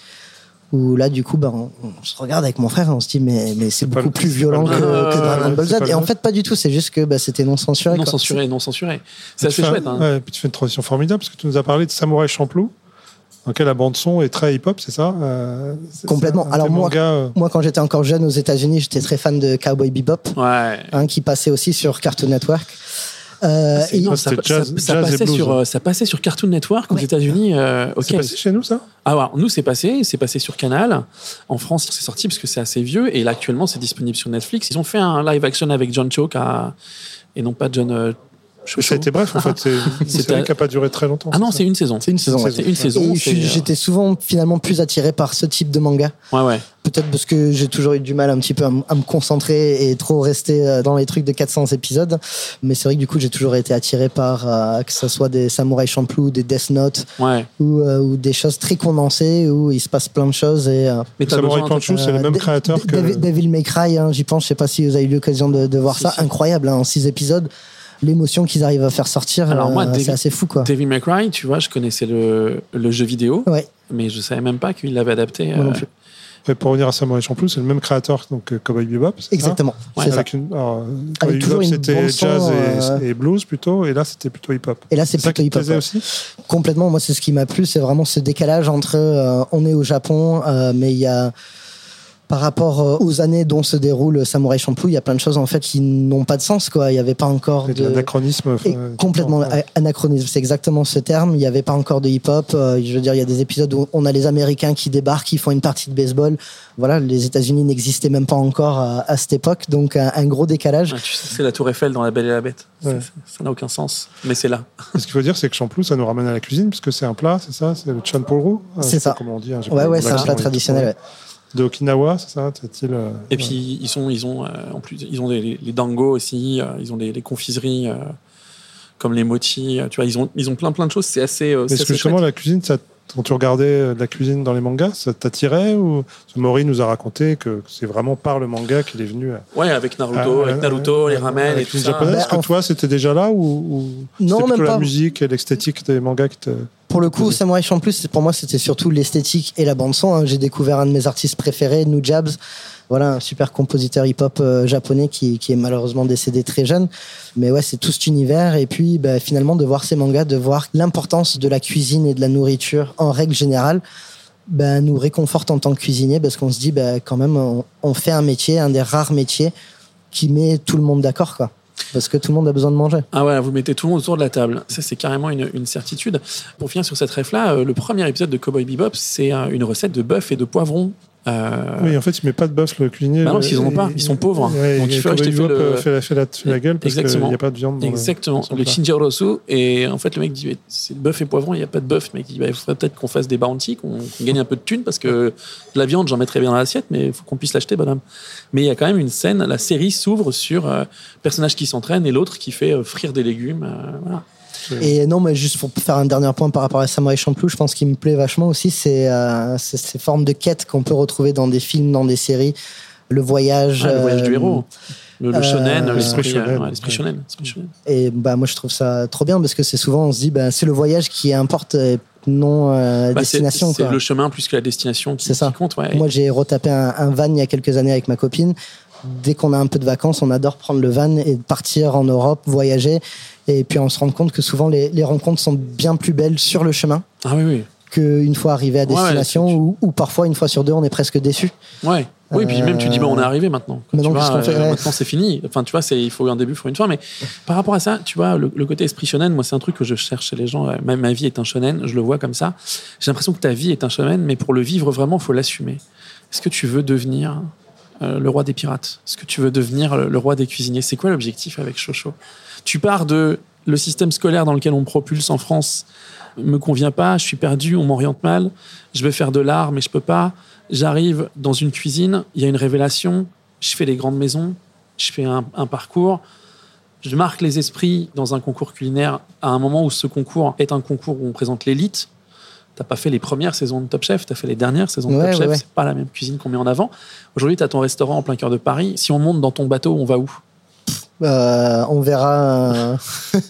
S6: Où là, du coup, ben, on, on se regarde avec mon frère et on se dit, mais, mais c'est beaucoup plus violent
S5: pas
S6: que, Dragon Ball Z. Et en fait, pas du tout. C'est juste que bah, c'était non censuré.
S2: Non
S6: quoi.
S2: censuré, non censuré. C'est assez
S5: fais un-
S2: chouette. Hein.
S5: Ouais, puis tu fais une transition formidable parce que tu nous as parlé de Samouraï Champloo, dans lequel la bande-son est très hip-hop, c'est ça Euh,
S6: Complètement. Alors moi-
S5: euh,
S6: Moi, quand j'étais encore jeune aux États-Unis, j'étais très fan de Cowboy Bebop,
S2: Ouais.
S6: hein, qui passait aussi sur Cartoon Network. Euh, et-
S2: non, ça,
S5: jazz-
S2: ça- ça
S5: jazz et
S2: passait
S5: blues,
S2: sur,
S5: hein.
S2: euh, ça passait sur Cartoon Network aux
S6: Ouais.
S2: États-Unis. euh, ok.
S5: C'est passé chez nous, ça
S2: Ah, alors, nous, c'est passé. C'est passé sur Canal. En France, c'est sorti parce que c'est assez vieux. Et là, actuellement, c'est disponible sur Netflix. Ils ont fait un live action avec John Cho à- et non pas John euh, Cho-
S5: Ça a été bref, en fait. C'est une série qui n'a pas duré très longtemps.
S2: Ah non, c'est une saison.
S6: C'est une saison.
S2: C'est une saison. Euh,
S6: j'étais souvent finalement plus attiré par ce type de manga.
S2: Ouais, ouais.
S6: Peut-être parce que j'ai toujours eu du mal un petit peu à, me concentrer et trop rester euh, dans les trucs de 400 épisodes. Mais c'est vrai que du coup, j'ai toujours été attiré par euh, que ce soit des Samurai Champloo, des Death Note
S2: ouais.
S6: ou, euh, ou des choses très condensées où il se passe plein de choses. Et, euh,
S2: Mais besoin,
S5: Panchu, c'est le même créateur que.
S6: Devil, May Cry, hein, j'y pense. Je sais pas si vous avez eu l'occasion de, de voir
S2: Si,
S6: ça.
S2: si.
S6: Incroyable, hein, en six épisodes. L'émotion qu'ils arrivent à faire sortir,
S2: Alors moi,
S6: euh,
S2: Devil-
S6: c'est assez fou, quoi.
S2: May Cry, tu vois, je connaissais le, le jeu vidéo,
S6: Ouais,
S2: mais je savais même pas qu'il l'avait adapté.
S6: moi non
S2: euh,
S6: plus.
S5: Et pour revenir à Samurai Champloo, c'est le même créateur donc que Cowboy Bebop. ça
S6: Exactement.
S2: Ouais,
S6: c'est ça.
S5: Avec une, alors, Cowboy
S6: toujours
S5: Bebop,
S6: une
S5: c'était jazz et,
S6: euh,
S5: et blues plutôt, et là c'était plutôt hip-hop.
S6: Et là, c'est plutôt
S5: plaisait
S6: ouais.
S5: aussi?
S6: Complètement, moi c'est ce qui m'a plu, c'est vraiment ce décalage entre euh, on est au Japon, euh, mais il y a par rapport euh, aux années dont se déroule Samouraï Champloo, il y a plein de choses en fait qui n'ont pas de sens. Quoi. Il n'y avait pas encore
S5: C'est de l'anachronisme.
S6: Et
S5: euh,
S6: complètement
S5: ouais.
S6: anachronisme, c'est exactement ce terme. Il n'y avait pas encore de hip-hop. Euh, je veux dire, il y a des épisodes où on a les Américains qui débarquent, qui font une partie de baseball. Voilà, les États-Unis n'existaient même pas encore à, à cette époque, donc un, un gros décalage.
S2: Ouais, tu sais, c'est la Tour Eiffel dans La Belle et la Bête.
S5: Ouais.
S2: Ça n'a aucun sens, mais c'est là.
S5: Ce qu'il faut dire, c'est que Champloo, ça nous ramène à la cuisine, puisque c'est un plat, c'est ça C'est le chanpuru Ah,
S6: C'est ça.
S5: Comment on dit hein,
S6: Ouais, ouais, c'est un plat traditionnel. ouais.
S5: De Okinawa, c'est ça euh,
S2: Et puis ils sont, ils ont euh, en plus, ils ont des, les, les dango aussi. euh, ils ont des, les confiseries euh, comme les mochi. euh, tu vois, ils ont, ils ont plein plein de choses. C'est assez. euh, c'est
S5: Est-ce que
S2: assez
S5: justement
S2: chouette.
S5: la cuisine, ça, quand tu regardais de la cuisine dans les mangas, ça t'attirait ou Mori nous a raconté que c'est vraiment par le manga qu'il est venu à,
S2: Ouais, avec Naruto,
S5: à-
S2: avec Naruto,
S5: à-
S2: les ramen
S5: la
S2: et tout ça.
S6: Bah,
S5: Est-ce que
S6: en-
S5: toi, c'était déjà là ou, ou
S6: Non, même
S5: la
S6: pas.
S5: musique et l'esthétique des mangas qui te
S6: Pour le coup, Samurai Champloo, pour moi, c'était surtout l'esthétique et la bande-son. hein. J'ai découvert un de mes artistes préférés, Nujabs. Voilà, un super compositeur hip-hop euh, japonais qui, qui est malheureusement décédé très jeune. Mais ouais, c'est tout cet univers. Et puis, bah, finalement, de voir ces mangas, de voir l'importance de la cuisine et de la nourriture en règle générale, bah, nous réconforte en tant que cuisinier parce qu'on se dit, bah, quand même, on, on fait un métier, un des rares métiers qui met tout le monde d'accord, quoi. Parce que tout le monde a besoin de manger.
S2: Ah ouais, vous mettez tout le monde autour de la table. Ça, c'est carrément une, certitude. Pour finir sur cette ref-là, euh, le premier épisode de Cowboy Bebop, c'est euh, une recette de bœuf et de poivron. Euh,
S5: Oui, en fait, il met pas de bœuf le cuisinier.
S2: Bah non, parce qu'ils en ont pas. Ils sont pauvres.
S5: Ouais,
S2: Donc, il faut acheter le-
S5: fait, la, fait, la, gueule parce qu'il n'y a pas de viande. Dans le-
S2: Exactement, le. Chinjorosu. Et en fait, le mec dit mais c'est bœuf et poivron, il n'y a pas de bœuf. Le mec dit bah, il faudrait peut-être qu'on fasse des bounty, qu'on gagne un peu de thunes parce que de la viande, j'en mettrais bien dans l'assiette, mais il faut qu'on puisse l'acheter, bonhomme. Mais il y a quand même une scène, la série s'ouvre sur euh, personnage qui s'entraîne et l'autre qui fait euh, frire des légumes. euh, voilà.
S6: Et non, mais juste pour faire un dernier point par rapport à Samurai Champloo, je pense qu'il me plaît vachement aussi, c'est euh, ces formes de quêtes qu'on peut retrouver dans des films, dans des séries. Le voyage.
S2: Ouais, le voyage du
S6: euh,
S2: héros. Le, le
S6: euh,
S2: shonen,
S5: l'esprit
S2: l'esprit
S5: shonen.
S2: ouais, l'esprit shonen, l'esprit shonen.
S6: Et bah, moi, je trouve ça trop bien parce que c'est souvent, on se dit, bah, c'est le voyage qui importe, non euh,
S2: Bah, c'est
S6: destination.
S2: c'est le chemin plus que la destination qui,
S6: C'est ça.
S2: qui compte. Ouais.
S6: Moi, j'ai retapé un, un van il y a quelques années avec ma copine. Dès qu'on a un peu de vacances, on adore prendre le van et partir en Europe, voyager. Et puis, on se rend compte que souvent, les, les rencontres sont bien plus belles sur le chemin
S2: ah oui, oui.
S6: qu'une fois arrivé à
S2: Ouais,
S6: destination
S2: tu-
S6: ou, ou parfois, une fois sur deux, on est presque déçu.
S2: Ouais. Oui, puis même tu dis, bah, on est arrivé maintenant.
S6: Euh, Maintenant,
S2: euh,
S6: Ouais.
S2: C'est fini. Enfin, tu vois, il faut un début, il faut une fin. Mais par rapport à ça, tu vois, le, le côté esprit shonen, moi, c'est un truc que je cherche chez les gens. Euh, Ma, ma vie est un shonen, je le vois comme ça. J'ai l'impression que ta vie est un shonen, mais pour le vivre vraiment, il faut l'assumer. Est-ce que tu veux devenir euh, le roi des pirates? Est-ce que tu veux devenir le, le roi des cuisiniers? C'est quoi l'objectif avec Chocho Tu pars de le système scolaire dans lequel on me propulse en France me convient pas, je suis perdu, on m'oriente mal, je veux faire de l'art mais je peux pas. J'arrive dans une cuisine, il y a une révélation, je fais les grandes maisons, je fais un, un parcours, je marque les esprits dans un concours culinaire à un moment où ce concours est un concours où on présente l'élite. T'as pas fait les premières saisons de Top Chef, t'as fait les dernières saisons de
S6: Ouais,
S2: Top Chef,
S6: ouais.
S2: c'est pas la même cuisine qu'on met en avant. Aujourd'hui, tu as ton restaurant en plein cœur de Paris. Si on monte dans ton bateau, on va où?
S6: Euh, on verra euh,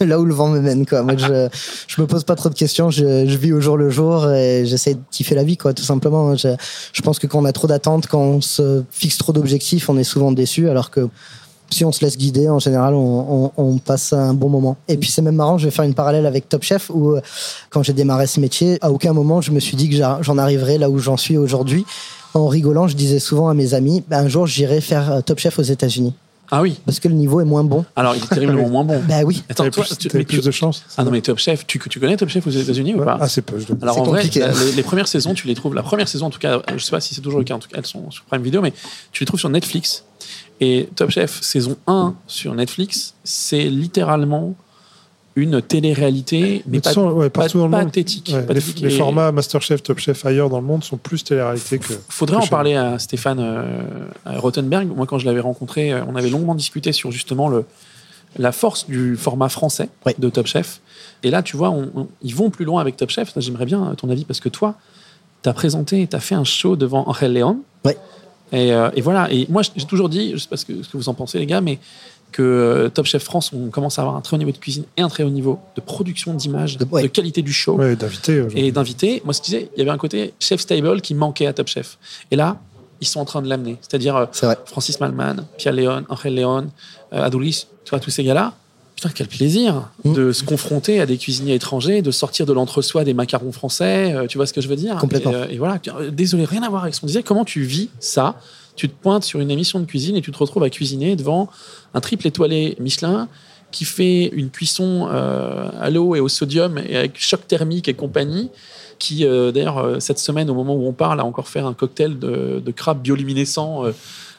S6: là où le vent me mène. Quoi. Moi, je, je me pose pas trop de questions. Je, je vis au jour le jour et j'essaie de kiffer la vie, quoi, tout simplement. Je, je pense que quand on a trop d'attentes, quand on se fixe trop d'objectifs, on est souvent déçu. Alors que si on se laisse guider, en général, on, on- on passe un bon moment. Et puis c'est même marrant, je vais faire une parallèle avec Top Chef où euh, quand j'ai démarré ce métier, à aucun moment je me suis dit que j'en arriverais là où j'en suis aujourd'hui. En rigolant, je disais souvent à mes amis, Ben, un jour j'irai faire euh, Top Chef aux États-Unis
S2: Ah oui.
S6: parce que le niveau est moins bon.
S2: Alors, il est terriblement moins bon.
S6: Bah oui.
S2: Attends,
S5: T'avais
S2: toi,
S5: plus,
S2: tu-
S5: t'avais
S2: mais
S5: plus
S2: tu-
S5: de chance.
S2: Ah non, mais Top Chef, tu, tu connais Top Chef aux États-Unis ou pas
S5: Ah, c'est peu. Je dois-
S2: Alors
S6: C'est
S2: en vrai,
S6: compliqué.
S2: les, les premières saisons, tu les trouves. La première saison, en tout cas, je sais pas si c'est toujours le cas. En tout cas, elles sont sur Prime Video, mais tu les trouves sur Netflix. Et Top Chef saison 1 sur Netflix, c'est littéralement une télé-réalité, mais pas,
S5: ouais, dans le monde.
S2: pathétique.
S5: Ouais, les,
S2: pathétique.
S5: les
S2: Et
S5: formats Masterchef, Top Chef ailleurs dans le monde sont plus télé-réalité que.
S2: Faudrait
S5: que
S2: en parler à Stéphane euh, à. Moi, quand je l'avais rencontré, euh, on avait longuement discuté sur justement le, la force du format français
S6: Oui.
S2: de Top Chef. Et là, tu vois, on- on- ils vont plus loin avec Top Chef. J'aimerais bien euh, ton avis parce que toi, tu as présenté, tu as fait un show devant Angel Leon.
S6: Oui.
S2: Et, euh, et voilà. Et moi, j'ai toujours dit, je sais pas ce que, ce que vous en pensez, les gars, mais que euh, Top Chef France, on commence à avoir un très haut niveau de cuisine et un très haut niveau de production d'images,
S6: De-
S2: qualité du show
S5: Ouais, d'invités. aujourd'hui.
S2: et d'invités. Moi, ce que je disais, il y avait un côté chef stable qui manquait à Top Chef. Et là, ils sont en train de l'amener. C'est-à-dire euh,
S6: C'est vrai.
S2: Francis Malman, Pierre Léon, Angel Léon, euh, Adolis, tu vois, tous ces gars-là. Putain, quel plaisir
S6: Mm.
S2: de se confronter à des cuisiniers étrangers, de sortir de l'entre-soi des macarons français. euh, tu vois ce que je veux dire?
S6: Complètement.
S2: Et, euh, et voilà. Euh, Désolé, rien à voir avec ce qu'on disait. Comment tu vis ça? Tu te pointes sur une émission de cuisine et tu te retrouves à cuisiner devant un triple étoilé Michelin qui fait une cuisson euh, à l'eau et au sodium et avec choc thermique et compagnie qui euh, d'ailleurs euh, cette semaine au moment où on parle a encore fait un cocktail de, de crabe bioluminescent euh,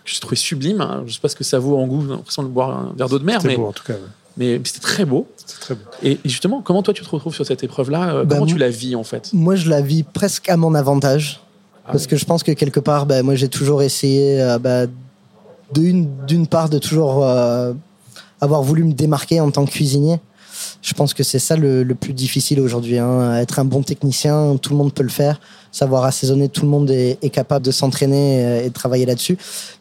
S2: que j'ai trouvé sublime hein. je sais pas ce que ça vaut en goût j'ai l'impression de boire un verre d'eau de mer
S5: C'était
S2: mais,
S5: beau en tout cas. ouais.
S2: mais c'était très beau
S5: C'est très beau.
S2: et, et justement comment toi tu te retrouves sur cette épreuve là
S6: Bah,
S2: comment tu la vis en fait?
S6: Moi, je la vis presque à mon avantage. Parce que je pense que quelque part, bah, moi, j'ai toujours essayé, bah, d'une part, de toujours euh, avoir voulu me démarquer en tant que cuisinier. Je pense que c'est ça le, le plus difficile aujourd'hui. hein. Être un bon technicien, tout le monde peut le faire. Savoir assaisonner, tout le monde est, est capable de s'entraîner et de travailler là-dessus.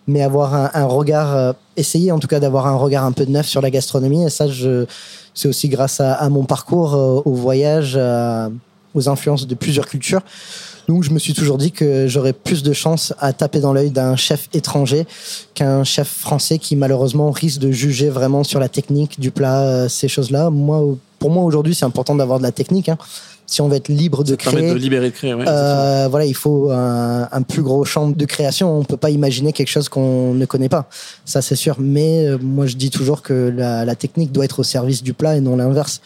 S6: Mais avoir un, un regard, euh, essayer en tout cas d'avoir un regard un peu neuf sur la gastronomie. Et ça, c'est aussi grâce à, à mon parcours, euh, au voyage, euh, aux influences de plusieurs cultures. Donc, je me suis toujours dit que j'aurais plus de chances à taper dans l'œil d'un chef étranger qu'un chef français qui, malheureusement, risque de juger vraiment sur la technique du plat, euh, ces choses-là. Moi, pour moi, aujourd'hui, c'est important d'avoir de la technique. hein. Si on veut être libre de créer,
S2: de libérer de créer ouais,
S6: euh, voilà, il faut un, un plus gros champ de création. On peut pas imaginer quelque chose qu'on ne connaît pas. Ça, c'est sûr. Mais euh, moi, je dis toujours que la, la technique doit être au service du plat et non l'inverse.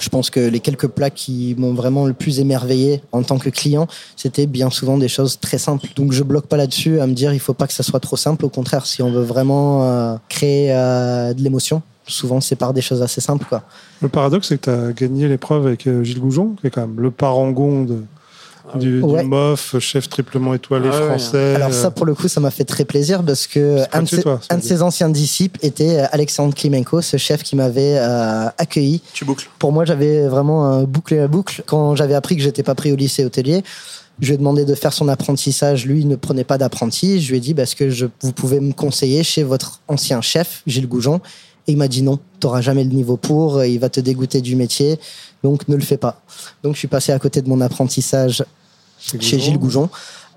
S6: Je pense que les quelques plats qui m'ont vraiment le plus émerveillé en tant que client, c'était bien souvent des choses très simples. Donc je bloque pas là-dessus à me dire il faut pas que ça soit trop simple. Au contraire, si on veut vraiment euh, créer euh, de l'émotion, souvent c'est par des choses assez simples. Quoi.
S5: Le paradoxe, c'est que tu as gagné l'épreuve avec euh, Gilles Goujon, qui est quand même le parangon de, du, du
S6: Ouais.
S5: MOF, chef triplement étoilé
S2: Ah ouais,
S5: français.
S6: Alors ça, pour le coup, ça m'a fait très plaisir parce que un
S5: de toi,
S6: un de ses anciens disciples était euh, Alexandre Klimenko, ce chef qui m'avait euh, accueilli.
S2: tu boucles
S6: Pour moi, j'avais vraiment euh, bouclé la boucle. Quand j'avais appris que j'étais pas pris au lycée hôtelier, je lui ai demandé de faire son apprentissage. Lui, il ne prenait pas d'apprenti. Je lui ai dit, parce que je, vous pouvez me conseiller chez votre ancien chef, Gilles Goujon? Et il m'a dit non, tu n'auras jamais le niveau pour, il va te dégoûter du métier, donc ne le fais pas. Donc je suis passé à côté de mon apprentissage Chez. Gilles Goujon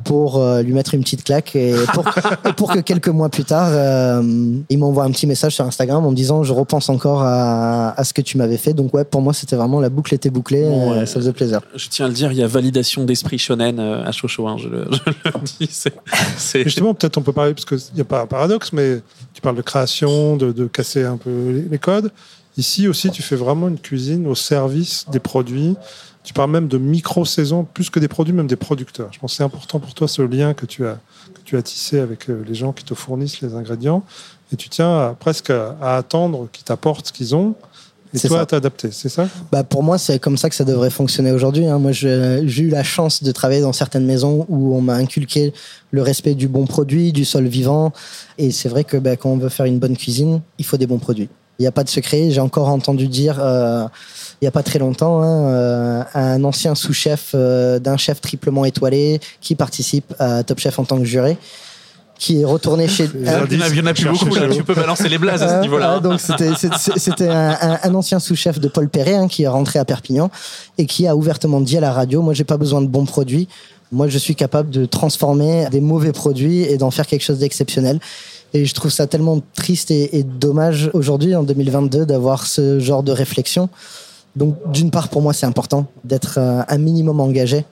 S6: pour euh, lui mettre une petite claque et pour, et pour que quelques mois plus tard, euh, il m'envoie un petit message sur Instagram en me disant je repense encore à, à ce que tu m'avais fait. Donc ouais, pour moi c'était vraiment la boucle était bouclée,
S2: Bon,
S6: euh,
S2: ouais.
S6: ça faisait plaisir.
S2: je tiens à le dire il y a validation d'esprit shonen euh, à Chocho hein, je, le, je le dis
S5: Justement, peut-être on peut parler, parce qu'il n'y a pas un paradoxe, mais tu parles de création, de, de casser un peu les codes. Ici aussi, tu fais vraiment une cuisine au service des produits. Tu parles même de micro-saison, plus que des produits, même des producteurs. Je pense que c'est important pour toi ce lien que tu as, que tu as tissé avec euh, les gens qui te fournissent les ingrédients. Et tu tiens à- presque à, attendre qu'ils t'apportent ce qu'ils ont. Et toi,
S6: ça.
S5: à t'adapter, c'est ça?
S6: Bah pour moi c'est comme ça que ça devrait fonctionner aujourd'hui. hein. Moi j'ai eu la chance de travailler dans certaines maisons où on m'a inculqué le respect du bon produit, du sol vivant. Et c'est vrai que bah, quand on veut faire une bonne cuisine, il faut des bons produits. Il n'y a pas de secret. J'ai encore entendu dire euh, il n'y a pas très longtemps hein, euh, un ancien sous-chef euh, d'un chef triplement étoilé qui participe à Top Chef en tant que juré, qui est retourné chez.
S2: il y en a- plus beaucoup là tu peux balancer les blazes à ce
S6: Euh,
S2: niveau là
S6: voilà, donc c'était c'est- c'était un, un- un ancien sous-chef de Paul Perret hein, qui est rentré à Perpignan et qui a ouvertement dit à la radio moi j'ai pas besoin de bons produits moi je suis capable de transformer des mauvais produits et d'en faire quelque chose d'exceptionnel et je trouve ça tellement triste et, et dommage aujourd'hui en 2022 d'avoir ce genre de réflexion donc d'une part pour moi c'est important d'être euh, un minimum engagé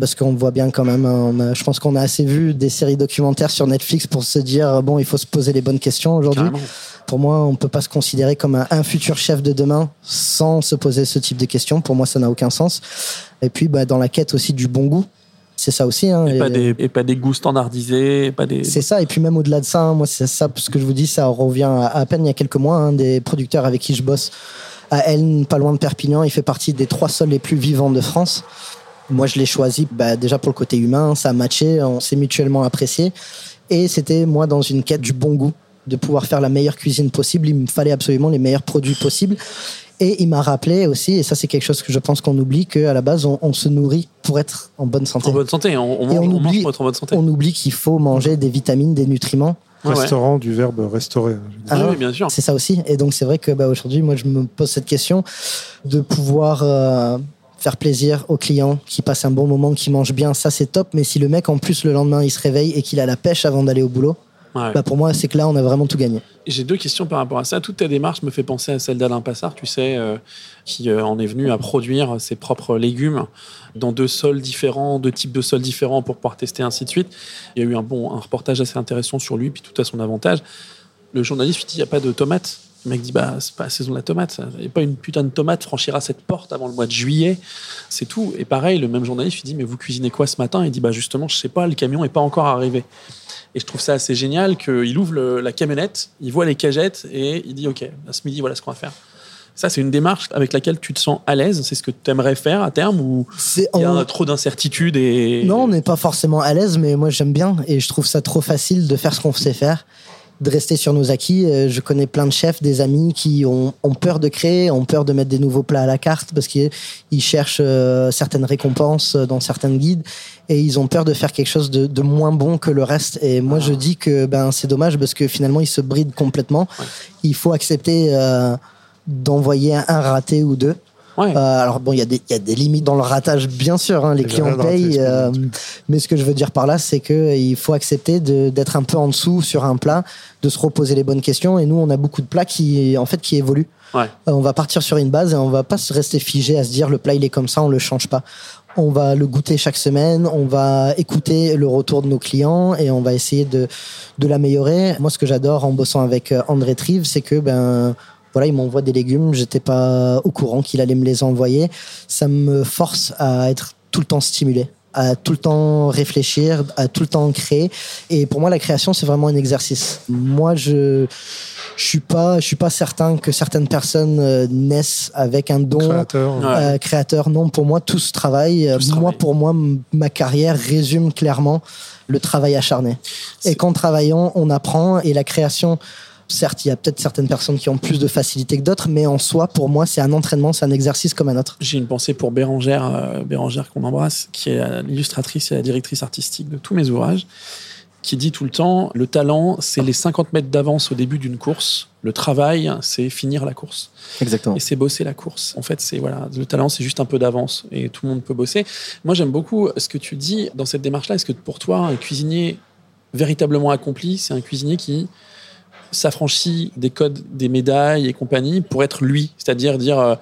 S6: parce qu'on voit bien quand même, a- je pense qu'on a assez vu des séries documentaires sur Netflix pour se dire, bon, il faut se poser les bonnes questions aujourd'hui. Pour moi, on peut pas se considérer comme un, un futur chef de demain sans se poser ce type de questions. Pour moi, ça n'a aucun sens. Et puis, bah, dans la quête aussi du bon goût, c'est ça aussi. hein,
S2: et,
S6: et-
S2: pas des, et pas des goûts standardisés pas des
S6: c'est ça, et puis même au-delà de ça, hein, moi c'est ça, ce que je vous dis, ça revient à, à peine il y a quelques mois, hein, des producteurs avec qui je bosse à Elne, pas loin de Perpignan, il fait partie des trois sols les plus vivants de France. Moi je l'ai choisi bah, déjà pour le côté humain, ça a matché, on s'est mutuellement apprécié, et c'était moi dans une quête du bon goût, de pouvoir faire la meilleure cuisine possible, il me fallait absolument les meilleurs produits possibles. Et il m'a rappelé aussi, et ça c'est quelque chose que je pense qu'on oublie, qu'à la base on, on se nourrit pour être en bonne santé.
S2: en bonne santé on, on
S6: Et
S2: mange,
S6: on
S2: on mange
S6: oublie-
S2: pour être en bonne santé
S6: On oublie qu'il faut manger des vitamines, des nutriments.
S2: Ouais.
S5: Restaurant du verbe restaurer.
S2: Ah
S6: Ah,
S2: oui, bien sûr
S6: C'est ça aussi. Et donc c'est vrai que bah, aujourd'hui, moi, je me pose cette question de pouvoir euh, faire plaisir aux clients qui passent un bon moment, qui mangent bien. Ça, c'est top. Mais si le mec, en plus, le lendemain, il se réveille et qu'il a la pêche avant d'aller au boulot,
S2: Ouais.
S6: bah, pour moi, c'est que là, on a vraiment tout gagné.
S2: J'ai deux questions par rapport à ça. Toute ta démarche me fait penser à celle d'Alain Passard, tu sais, euh, qui euh, en est venu à produire ses propres légumes dans deux sols différents, deux types de sols différents pour pouvoir tester, ainsi de suite. Il y a eu un bon un reportage assez intéressant sur lui, puis tout à son avantage. Le journaliste lui dit il n'y a pas de tomates. Le mec dit bah c'est pas la saison de la tomate. Il a pas une putain de tomate franchira cette porte avant le mois de juillet. C'est tout. Et pareil, le même journaliste lui dit mais vous cuisinez quoi ce matin? Il dit bah justement je sais pas, le camion est pas encore arrivé. Et je trouve ça assez génial qu'il ouvre le- la camionnette, il voit les cagettes et il dit Ok, à ce midi, voilà ce qu'on va faire. Ça, c'est une démarche avec laquelle tu te sens à l'aise? C'est ce que tu aimerais faire à terme ou il y a
S6: en-
S2: trop d'incertitudes et.
S6: Non, on n'est pas forcément à l'aise, mais moi j'aime bien et je trouve ça trop facile de faire ce qu'on sait faire, de rester sur nos acquis. Euh, Je connais plein de chefs, des amis qui ont, ont peur de créer, ont peur de mettre des nouveaux plats à la carte parce qu'ils ils cherchent euh, certaines récompenses euh, dans certains guides et ils ont peur de faire quelque chose de, de moins bon que le reste. Et moi je dis que ben c'est dommage parce que finalement ils se brident complètement. Il faut accepter euh, d'envoyer un raté ou deux.
S2: Ouais.
S6: Euh, alors bon, il y, a des- il y a des limites dans le ratage, bien sûr. hein, les clients payent. euh, mais ce que je veux dire par là, c'est que il faut accepter de- d'être un peu en dessous sur un plat, de se reposer les bonnes questions. Et nous, on a beaucoup de plats qui, en fait, qui évoluent.
S2: Ouais.
S6: Euh, on va partir sur une base et on va pas se rester figé à se dire le plat il est comme ça, on le change pas. On va le goûter chaque semaine, on va écouter le retour de nos clients et on va essayer de, de l'améliorer. Moi, ce que j'adore en bossant avec euh, André Trive, c'est que ben voilà, il m'envoie des légumes, j'étais pas au courant qu'il allait me les envoyer. Ça me force à être tout le temps stimulé à tout le temps réfléchir, à tout le temps créer. Et pour moi, la création, c'est vraiment un exercice. Moi, je je suis pas je suis pas certain que certaines personnes euh, naissent avec un don
S5: Créateur.
S2: Ouais.
S6: euh, créateur. Non, pour moi, tout.
S2: Tout se
S6: moi,
S2: travaille.
S6: pour moi, ma carrière résume clairement le travail acharné. Et qu'en travaillant, on apprend. Et la création, certes, il y a peut-être certaines personnes qui ont plus de facilité que d'autres, mais en soi, pour moi, c'est un entraînement, c'est un exercice comme un autre.
S2: J'ai une pensée pour Bérangère, euh, Bérangère qu'on embrasse, qui est l'illustratrice et la directrice artistique de tous mes ouvrages, qui dit tout le temps le talent, c'est les 50 mètres d'avance au début d'une course. Le travail, c'est finir la course.
S6: Exactement.
S2: Et c'est bosser la course. En fait, c'est voilà, le talent, c'est juste un peu d'avance et tout le monde peut bosser. Moi, j'aime beaucoup ce que tu dis dans cette démarche-là. Est-ce que pour toi, un cuisinier véritablement accompli, c'est un cuisinier qui s'affranchit des codes, des médailles et compagnie pour être lui, c'est-à-dire dire euh,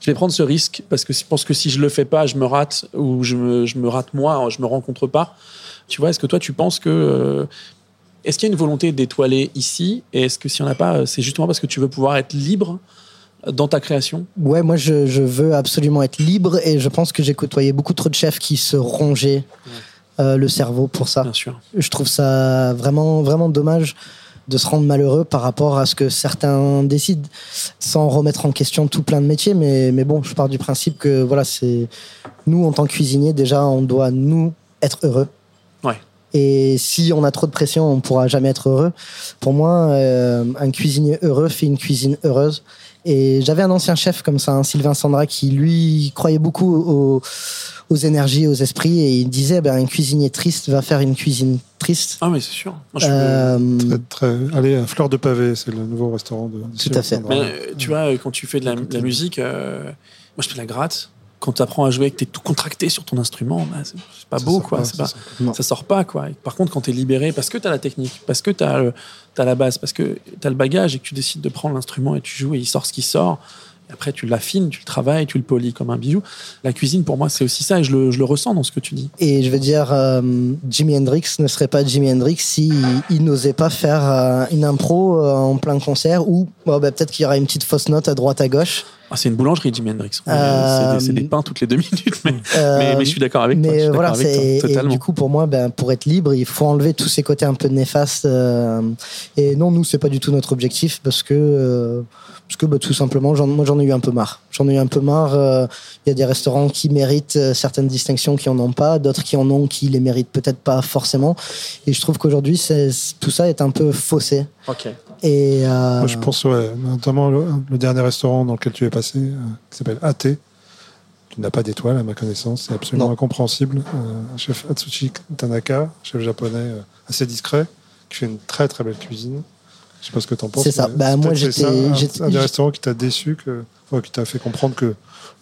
S2: je vais prendre ce risque parce que je pense que si je le fais pas, je me rate ou je me, je me rate moi, je me rencontre pas. Tu vois, est-ce que toi tu penses que euh, est-ce qu'il y a une volonté d'étoiler ici et est-ce que s'il n'y en a pas, euh, c'est justement parce que tu veux pouvoir être libre dans ta création?
S6: Ouais, moi, je, je veux absolument être libre et je pense que j'ai côtoyé beaucoup trop de chefs qui se rongeaient euh, le cerveau pour ça.
S2: Bien sûr.
S6: Je trouve ça vraiment, vraiment dommage de se rendre malheureux par rapport à ce que certains décident, sans remettre en question tout plein de métiers. Mais, mais bon, je pars du principe que voilà, c'est nous en tant que cuisiniers déjà, on doit nous être heureux.
S2: Ouais.
S6: Et si on a trop de pression, on pourra jamais être heureux. Pour moi, euh, un cuisinier heureux fait une cuisine heureuse. Et j'avais un ancien chef comme ça, un Sylvain Sandra, qui lui croyait beaucoup aux, aux énergies, aux esprits, et il disait ben, un cuisinier triste va faire une cuisine triste.
S2: Ah mais c'est sûr. Moi, je-
S6: Euh,
S5: Très, très- allez, à Fleur de Pavé, c'est le nouveau restaurant de.
S6: Tout à fait.
S2: Mais, euh, tu vois, quand tu fais de la, de la musique, euh, moi je fais de la gratte. Quand tu apprends à jouer et que tu es tout contracté sur ton instrument, bah, c'est pas
S5: Ça
S2: beau, quoi.
S5: pas,
S2: pas- ça sort pas, quoi. Et par contre, quand tu es libéré, parce que tu as la technique, parce que tu as, la base, parce que tu as le bagage et que tu décides de prendre l'instrument et tu joues et il sort ce qui sort, après tu l'affines, tu le travailles, tu le polis comme un bijou. La cuisine, pour moi, c'est aussi ça et je le, je le ressens dans ce que tu dis.
S6: Et je veux dire, euh, Jimi Hendrix ne serait pas Jimi Hendrix si il n'osait pas faire euh, une impro euh, en plein concert ou bah, peut-être qu'il y aura une petite fausse note à droite à gauche.
S2: Ah, c'est une boulangerie, Jimi Hendrix.
S6: Euh,
S2: C'est des, des pains toutes les deux minutes, mais,
S6: Euh,
S2: mais, mais je suis d'accord avec toi.
S6: Mais
S2: suis
S6: euh, voilà, c'est
S2: toi,
S6: du coup pour moi, ben, pour être libre, il faut enlever tous ces côtés un peu néfastes. euh, et non, nous c'est pas du tout notre objectif parce que euh, parce que bah, tout simplement, moi j'en ai eu un peu marre. J'en ai eu un peu marre. euh, Il y a des restaurants qui méritent euh, certaines distinctions qui en ont pas, d'autres qui en ont qui les méritent peut-être pas forcément. Et je trouve qu'aujourd'hui, tout ça est un peu faussé. Et euh,
S5: Moi, je pense, ouais, notamment le, le dernier restaurant dans lequel tu es passé, euh, qui s'appelle AT, qui n'a pas d'étoile à ma connaissance, c'est absolument
S6: Non.
S5: incompréhensible. Euh, un chef Atsushi Tanaka, chef japonais assez discret, qui fait une très très belle cuisine. Je sais pas ce que tu en penses.
S6: C'est ça. Bah, moi, j'étais-
S5: un- un, des restaurants qui t'a déçu, que, qui t'a fait comprendre que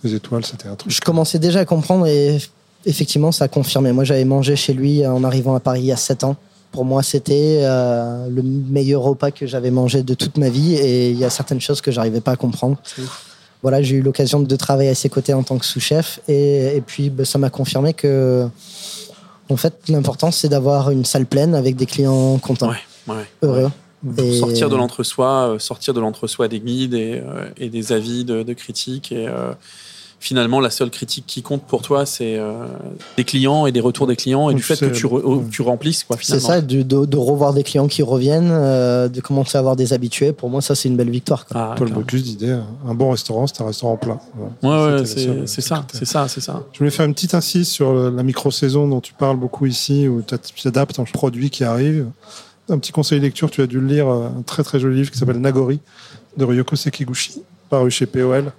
S5: les étoiles c'était un truc.
S6: je commençais déjà à comprendre et effectivement, ça a confirmé. Moi, j'avais mangé chez lui en arrivant à Paris il y a 7 ans. Pour moi, c'était euh, le meilleur repas que j'avais mangé de toute ma vie et il y a certaines choses que j'arrivais pas à comprendre. Voilà, j'ai eu l'occasion de travailler à ses côtés en tant que sous-chef et, et puis bah, ça m'a confirmé que en fait l'important c'est d'avoir une salle pleine avec des clients contents,
S2: Ouais, ouais.
S6: heureux. Et-
S2: Sortir de l'entre-soi, euh, sortir de l'entre-soi des guides et, euh, et des avis de, de critiques. Et finalement, la seule critique qui compte pour toi, c'est euh, des clients et des retours des clients et du fait que tu, re- oh, tu remplisses, quoi,
S6: C'est ça, de, de- de revoir des clients qui reviennent, euh, de commencer à avoir des habitués. Pour moi, ça, c'est une belle victoire. quoi.
S2: Ah,
S5: Paul. Bocuse disait un bon restaurant, c'est un restaurant plein. Voilà.
S2: Ouais, c'est c'est ça, c'est ça, c'est ça.
S5: Je voulais faire une petite incise sur la micro-saison dont tu parles beaucoup ici, où tu adaptes un produit qui arrive. Un petit conseil lecture, tu as dû le lire, euh, un très très joli livre qui s'appelle Nagori, de Ryoko Sekiguchi, paru chez POL,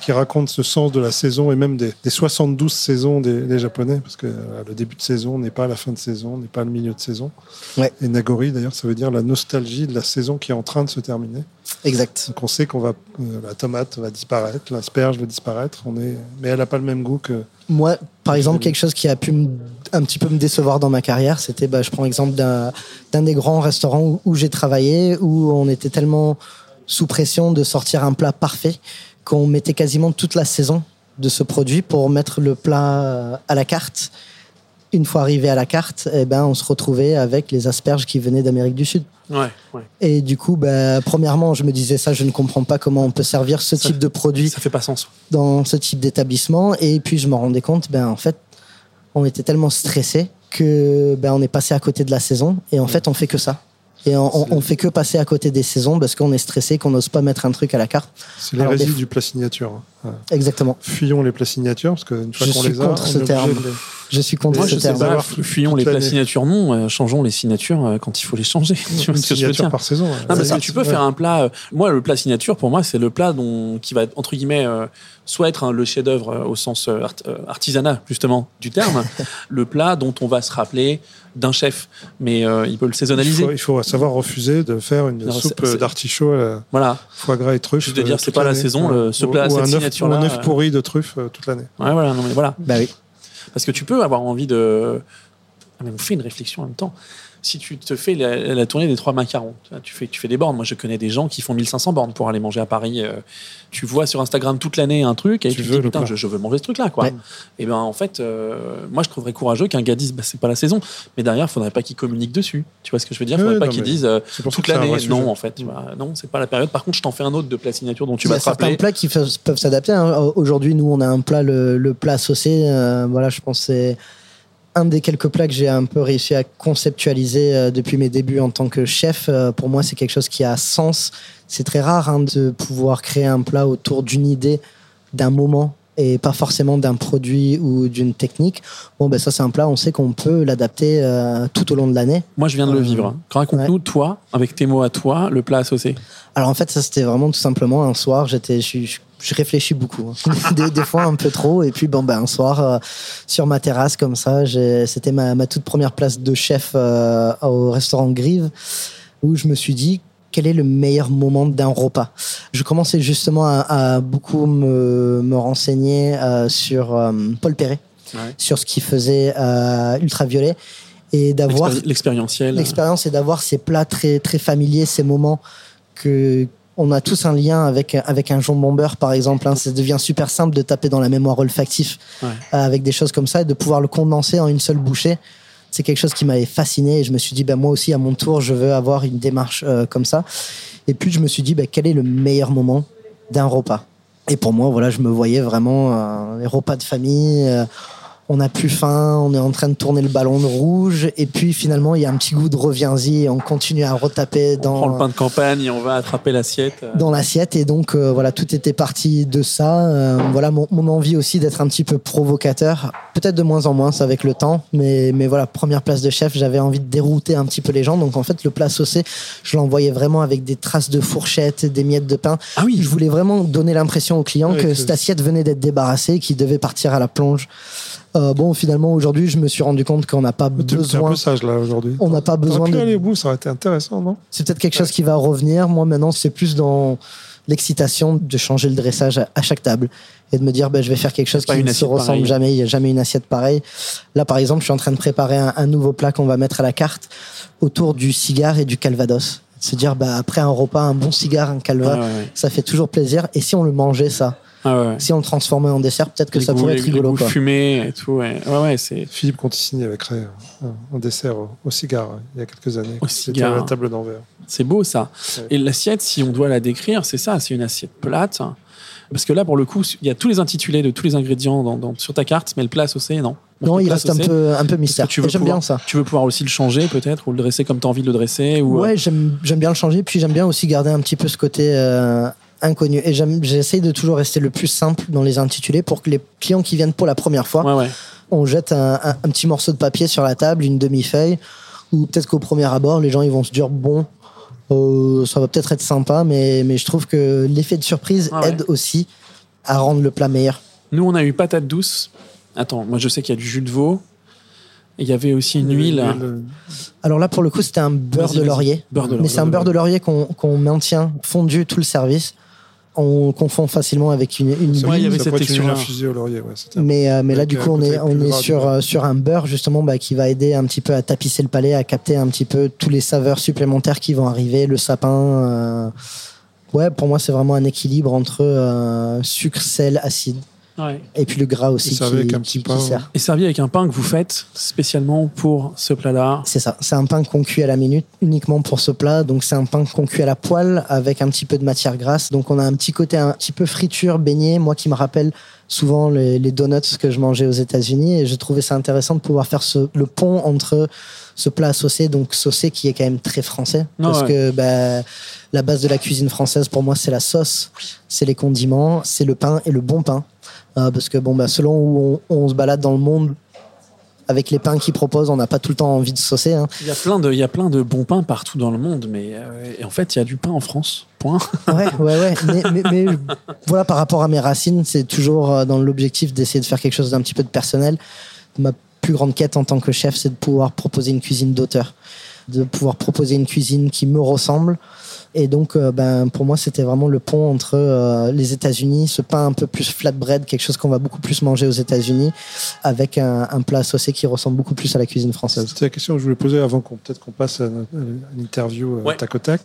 S5: qui raconte ce sens de la saison et même des, des 72 saisons des, des Japonais, parce que euh, le début de saison n'est pas la fin de saison, n'est pas le milieu de saison.
S6: Ouais.
S5: Et Nagori, d'ailleurs, ça veut dire la nostalgie de la saison qui est en train de se terminer.
S6: Exact.
S5: Donc on sait qu'on va, euh, la tomate va disparaître, l'asperge va disparaître, on est, mais elle n'a pas le même goût que.
S6: Moi, par exemple, quelque chose qui a pu me- un petit peu me décevoir dans ma carrière, c'était, bah, je prends l'exemple d'un d'un des grands restaurants où, où j'ai travaillé, où on était tellement sous pression de sortir un plat parfait qu'on mettait quasiment toute la saison de ce produit pour mettre le plat euh, à la carte. Une fois arrivé à la carte, eh ben, on se retrouvait avec les asperges qui venaient d'Amérique du Sud.
S2: Ouais, ouais.
S6: Et du coup, bah, premièrement, je me disais ça, je ne comprends pas comment on peut servir ce
S2: Ça
S6: type de produit
S2: Ça fait pas sens.
S6: dans ce type d'établissement. Et puis je me rendais compte, ben en fait, on était tellement stressé que ben on est passé à côté de la saison. Et en fait, on fait que ça. Et on, fait que passer à côté des saisons parce qu'on est stressé, qu'on n'ose pas mettre un truc à la carte.
S5: C'est l'hérésie
S6: des-
S5: du plat signature. hein.
S6: Exactement.
S5: Fuyons les plats signatures, parce qu'une fois
S6: Je
S5: qu'on les a,
S6: contre
S5: on
S6: ce
S5: est obligé
S6: terme.
S5: de les-
S6: Je suis contre
S5: Moi,
S6: ce
S5: je sais
S6: terme.
S5: pas.
S2: Bah,
S5: avoir
S2: fuyons les plats signatures, non. euh, changeons les signatures euh, quand il faut les changer. tu vois ce que je veux
S5: signature
S2: dire
S5: par saison. ouais.
S2: Non, parce que tu peux
S5: Ouais.
S2: faire un plat. euh, moi, le plat signature, pour moi, c'est le plat dont, qui va, entre guillemets, euh, soit être hein, le chef-d'œuvre euh, au sens euh, art- euh, artisanat, justement, du terme, le plat dont on va se rappeler d'un chef, mais euh, il peut le
S5: Il
S2: saisonnaliser.
S5: faut, il faut savoir refuser de faire une
S2: Alors,
S5: soupe d'artichaut
S2: Voilà.
S5: foie gras et truffe.
S2: Juste de dire, c'est pas la saison, le- ce
S5: Ou-
S2: plat,
S5: ou
S2: cette
S5: un œuf-
S2: signature-là,
S5: ou un œuf pourri de truffe euh, toute l'année.
S2: Ouais, voilà, non, mais voilà.
S6: Bah oui.
S2: Parce que tu peux avoir envie de. Ah, mais fait une réflexion en même temps. Si tu te fais la, la tournée des trois macarons, tu fais, tu fais des bornes. Moi, je connais des gens qui font 1500 bornes pour aller manger à Paris. euh, Tu vois sur Instagram toute l'année un truc et
S5: Tu
S2: tu, te
S5: veux
S2: dis, putain, je, je veux manger ce truc-là. quoi.
S6: Ouais.
S2: Et ben en fait, euh, moi, je trouverais courageux qu'un gars dise, bah, c'est pas la saison. Mais derrière, il faudrait pas qu'il communique dessus. Tu vois ce que je veux dire? Il
S5: Ouais,
S2: faudrait pas qu'il dise euh, toute l'année. Non, en fait, tu vois, non, c'est pas la période. Par contre, je t'en fais un autre de plat signature dont tu
S6: Il y
S2: vas
S6: a
S2: te
S6: certains
S2: rappeler.
S6: plats qui peuvent s'adapter. hein. Aujourd'hui, nous, on a un plat, le, le plat saucé. euh, voilà, je pense que c'est un des quelques plats que j'ai un peu réussi à conceptualiser euh, depuis mes débuts en tant que chef. Euh, pour moi, c'est quelque chose qui a sens. C'est très rare hein, de pouvoir créer un plat autour d'une idée, d'un moment et pas forcément d'un produit ou d'une technique. Bon, ben ça, c'est un plat, on sait qu'on peut l'adapter euh, tout au long de l'année.
S2: Moi, je viens de le
S6: Euh,
S2: vivre. Raconte-nous, toi, avec tes mots à toi, le plat associé.
S6: Alors en fait, ça c'était vraiment tout simplement un soir, j'étais, je, je, je réfléchis beaucoup, hein. des, des fois un peu trop, et puis bon ben un soir euh, sur ma terrasse comme ça, c'était ma, ma toute première place de chef euh, au restaurant Grive, où je me suis dit quel est le meilleur moment d'un repas? Je commençais justement à, à beaucoup me, me renseigner euh, sur euh, Paul Perret,
S2: Ouais.
S6: sur ce qu'il faisait euh, ultraviolet, et d'avoir
S2: L'expéri- L'expérientiel.
S6: l'expérience et d'avoir ces plats très très familiers, ces moments que on a tous un lien avec avec un jambon beurre par exemple. hein. Ça devient super simple de taper dans la mémoire olfactive
S2: Ouais.
S6: avec des choses comme ça et de pouvoir le condenser en une seule bouchée. C'est quelque chose qui m'avait fasciné et je me suis dit ben moi aussi à mon tour je veux avoir une démarche euh, comme ça. Et puis je me suis dit ben, quel est le meilleur moment d'un repas? Et pour moi voilà je me voyais vraiment euh, les repas de famille. euh, on n'a plus faim, on est en train de tourner le ballon de rouge, et puis finalement il y a un petit goût de reviens-y, et on continue à retaper
S2: On prend le
S6: dans,
S2: pain de campagne et on va attraper l'assiette. euh.
S6: dans l'assiette, et donc euh, voilà, tout était parti de ça. Euh, voilà mon, mon envie aussi d'être un petit peu provocateur, peut-être de moins en moins ça avec le temps, mais, mais voilà, première place de chef, j'avais envie de dérouter un petit peu les gens, donc en fait le plat saucé, je l'envoyais vraiment avec des traces de fourchette, des miettes de pain,
S2: Ah oui,
S6: je voulais vraiment donner l'impression au client que- cette assiette venait d'être débarrassée, qu'il devait partir à la plonge. Euh, bon, finalement, aujourd'hui, je me suis rendu compte qu'on n'a pas
S5: Tu es un
S6: besoin.
S5: peu sage là aujourd'hui.
S6: On n'a pas besoin
S5: pu
S6: de.
S5: aller au bout, ça aurait été intéressant, non?
S6: C'est peut-être quelque chose qui va revenir. Moi, maintenant, c'est plus dans l'excitation de changer le dressage à, chaque table et de me dire ben, je vais faire quelque chose qui
S2: une
S6: ne se ressemble
S2: pareille.
S6: jamais. Il n'y a jamais une assiette pareille. Là, par exemple, je suis en train de préparer un, un nouveau plat qu'on va mettre à la carte autour du cigare et du calvados. Se dire bah, après un repas, un bon cigare, un calva,
S2: Ouais, ouais, ouais.
S6: ça fait toujours plaisir. Et si on le mangeait ça,
S2: Ah ouais,
S6: si on le transformait en dessert, peut-être que
S2: Les
S6: ça
S2: goûts-
S6: pourrait
S2: les-
S6: être rigolo. Quoi.
S2: fumés et tout. Ouais, ouais, ouais, c'est.
S5: Philippe Conticini avait créé un, un dessert au, au cigare hein, il y a quelques années.
S2: Au
S5: C'était
S2: cigare.
S5: à la table d'envers.
S2: C'est beau ça.
S5: Ouais.
S2: Et l'assiette, si on doit la décrire, c'est ça, c'est une assiette plate. Parce que là, pour le coup, il y a tous les intitulés de tous les ingrédients dans- dans- sur ta carte, mais le plat saucé, non?
S6: Non, il reste un peu, un peu mystère.
S2: tu veux
S6: Et J'aime
S2: pouvoir-
S6: bien ça.
S2: Tu veux pouvoir aussi le changer peut-être, ou le dresser comme tu as envie de le dresser ou, euh,
S6: Ouais, j'aime j'aime bien le changer, puis j'aime bien aussi garder un petit peu ce côté euh, inconnu. Et j'essaye de toujours rester le plus simple dans les intitulés pour que les clients qui viennent pour la première fois,
S2: Ouais, ouais.
S6: on jette un, un- un petit morceau de papier sur la table, une demi-feuille, ou peut-être qu'au premier abord, les gens ils vont se dire bon, euh, ça va peut-être être sympa, mais, mais je trouve que l'effet de surprise
S2: Ah ouais.
S6: aide aussi à rendre le plat meilleur.
S2: Nous, on a eu patate douce. Attends, moi je sais qu'il y a du jus de veau. Il y avait aussi une huile.
S5: Le-
S6: Alors là, pour le coup, c'était un beurre de laurier.
S2: Beurre de
S6: Mais c'est un beurre de laurier qu'on qu'on maintient fondu tout le service. On confond facilement avec une, une
S2: il y avait
S5: ça
S2: cette
S5: infusée au laurier. Ouais, c'était un-
S6: Mais, euh, mais là, du
S5: euh,
S6: coup, on est, on sur, euh, sur un beurre, justement, bah, qui va aider un petit peu à tapisser le palais, à capter un petit peu tous les saveurs supplémentaires qui vont arriver, le sapin. euh, Ouais, pour moi, c'est vraiment un équilibre entre euh, sucre, sel, acide.
S2: Ouais.
S6: Et puis le gras aussi
S5: Et
S6: qui,
S5: servi avec un
S6: qui-
S5: petit
S6: qui
S5: pain.
S6: sert.
S2: Et servi avec un pain que vous faites spécialement pour ce plat-là.
S6: C'est ça, c'est un pain qu'on cuit à la minute uniquement pour ce plat. Donc c'est un pain qu'on cuit à la poêle avec un petit peu de matière grasse. Donc on a un petit côté un petit peu friture, beignet, moi qui me rappelle souvent les, les donuts que je mangeais aux États-Unis. Et je trouvais ça intéressant de pouvoir faire ce- le pont entre ce plat saucé, donc saucé qui est quand même très français.
S2: Ah
S6: parce
S2: ouais.
S6: que bah, la base de la cuisine française pour moi c'est la sauce, c'est les condiments, c'est le pain et le bon pain. Euh, parce que bon, bah, selon où on, on se balade dans le monde, avec les pains qu'ils proposent, on n'a pas tout le temps envie de saucer. hein.
S2: Il y a plein de, il y a plein de bons pains partout dans le monde, mais euh, et en fait, il y a du pain en France. Point.
S6: Ouais, ouais, ouais. Mais, mais- mais voilà, par rapport à mes racines, c'est toujours euh, dans l'objectif d'essayer de faire quelque chose d'un petit peu de personnel. Ma plus grande quête en tant que chef, c'est de pouvoir proposer une cuisine d'auteur, de pouvoir proposer une cuisine qui me ressemble. Et donc, euh, ben, pour moi, c'était vraiment le pont entre euh, les États-Unis, ce pain un peu plus flatbread, quelque chose qu'on va beaucoup plus manger aux États-Unis, avec un, un plat saucé qui ressemble beaucoup plus à la cuisine française.
S5: C'était la question que je voulais poser avant qu'on peut-être qu'on passe à, à l'interview euh,
S2: Ouais.
S5: tac au tac.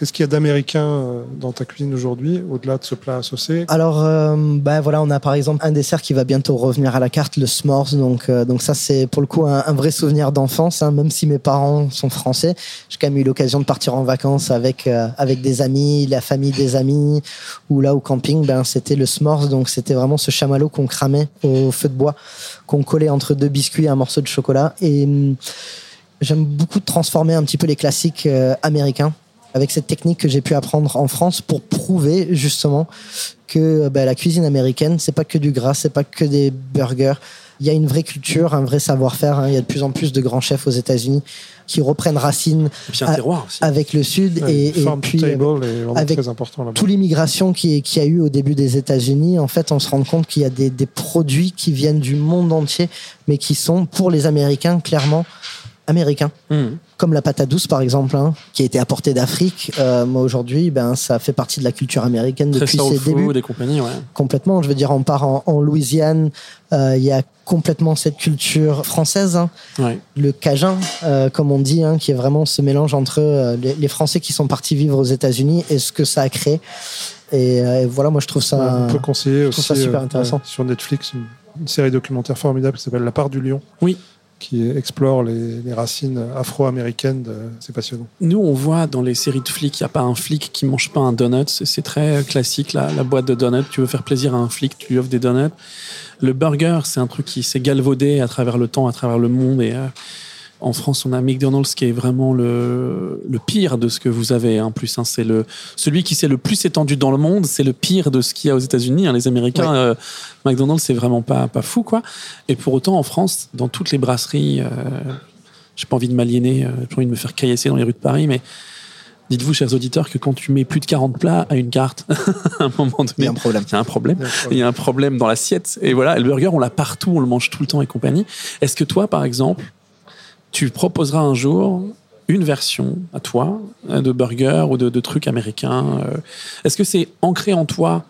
S5: Qu'est-ce qu'il y a d'américain euh, dans ta cuisine aujourd'hui, au-delà de ce plat saucé
S6: Alors, euh, ben voilà, on a par exemple un dessert qui va bientôt revenir à la carte, le s'mores. Donc, euh, donc ça, c'est pour le coup un, un vrai souvenir d'enfance. hein, même si mes parents sont français, j'ai quand même eu l'occasion de partir en vacances avec euh, avec des amis, la famille des amis, ou là au camping, ben c'était le s'mores. Donc c'était vraiment ce chamallow qu'on cramait au feu de bois, qu'on collait entre deux biscuits et un morceau de chocolat. Et hum, j'aime beaucoup transformer un petit peu les classiques euh, américains avec cette technique que j'ai pu apprendre en France pour prouver justement que ben, la cuisine américaine, c'est pas que du gras, c'est pas que des burgers. Il y a une vraie culture, un vrai savoir-faire. hein. Il y a de plus en plus de grands chefs aux États-Unis qui reprennent racine
S2: Et puis un terroir aussi.
S6: avec le Sud
S5: Ouais,
S6: et, et puis avec
S5: table est vraiment
S6: avec
S5: très important là-bas.
S6: toute l'immigration qui qu'il y a eu au début des États-Unis, en fait, on se rend compte qu'il y a des, des produits qui viennent du monde entier, mais qui sont pour les Américains clairement américains.
S2: Mmh.
S6: Comme la patate douce, par exemple, hein, qui a été apportée d'Afrique. Euh, moi, aujourd'hui, ben, ça fait partie de la culture américaine
S2: Très
S6: depuis ses débuts.
S2: food et compagnie, ouais.
S6: Complètement. Je veux dire, on part en, en Louisiane, euh, il y a complètement cette culture française, hein,
S2: ouais.
S6: le cajun, euh, comme on dit, hein, qui est vraiment ce mélange entre euh, les, les Français qui sont partis vivre aux États-Unis et ce que ça a créé. Et, euh, et voilà, moi, je trouve ça.
S5: On peut conseiller
S6: je
S5: aussi
S6: trouve ça super intéressant.
S5: sur Netflix une, une série documentaire formidable qui s'appelle La part du lion.
S2: Oui.
S5: Qui explore les, racines afro-américaines. C'est passionnant.
S2: Nous, on voit dans les séries de flics, il n'y a pas un flic qui mange pas un donut. C'est très classique, la, la boîte de donuts. Tu veux faire plaisir à un flic, tu lui offres des donuts. Le burger, c'est un truc qui s'est galvaudé à travers le temps, à travers le monde. Et euh, en France, on a McDonald's qui est vraiment le, le pire de ce que vous avez. En plus, hein. c'est le celui qui s'est le plus étendu dans le monde. C'est le pire de ce qu'il y a aux États-Unis. hein. Les Américains,
S6: Ouais.
S2: euh, McDonald's, c'est vraiment pas pas fou, quoi. Et pour autant, en France, dans toutes les brasseries. euh, j'ai pas envie de m'aliéner, euh, j'ai pas envie de me faire caillasser dans les rues de Paris, mais dites-vous, chers auditeurs, que quand tu mets plus de 40 plats à une carte, à un moment donné,
S6: il y a un problème.
S2: Il y a un problème.
S5: Il y a un problème
S2: dans l'assiette. Et voilà, le burger, on l'a partout, on le mange tout le temps et compagnie. Est-ce que toi, par exemple, tu proposeras un jour une version à toi euh, de burger ou de, de trucs américains. euh, Est-ce que c'est ancré en toi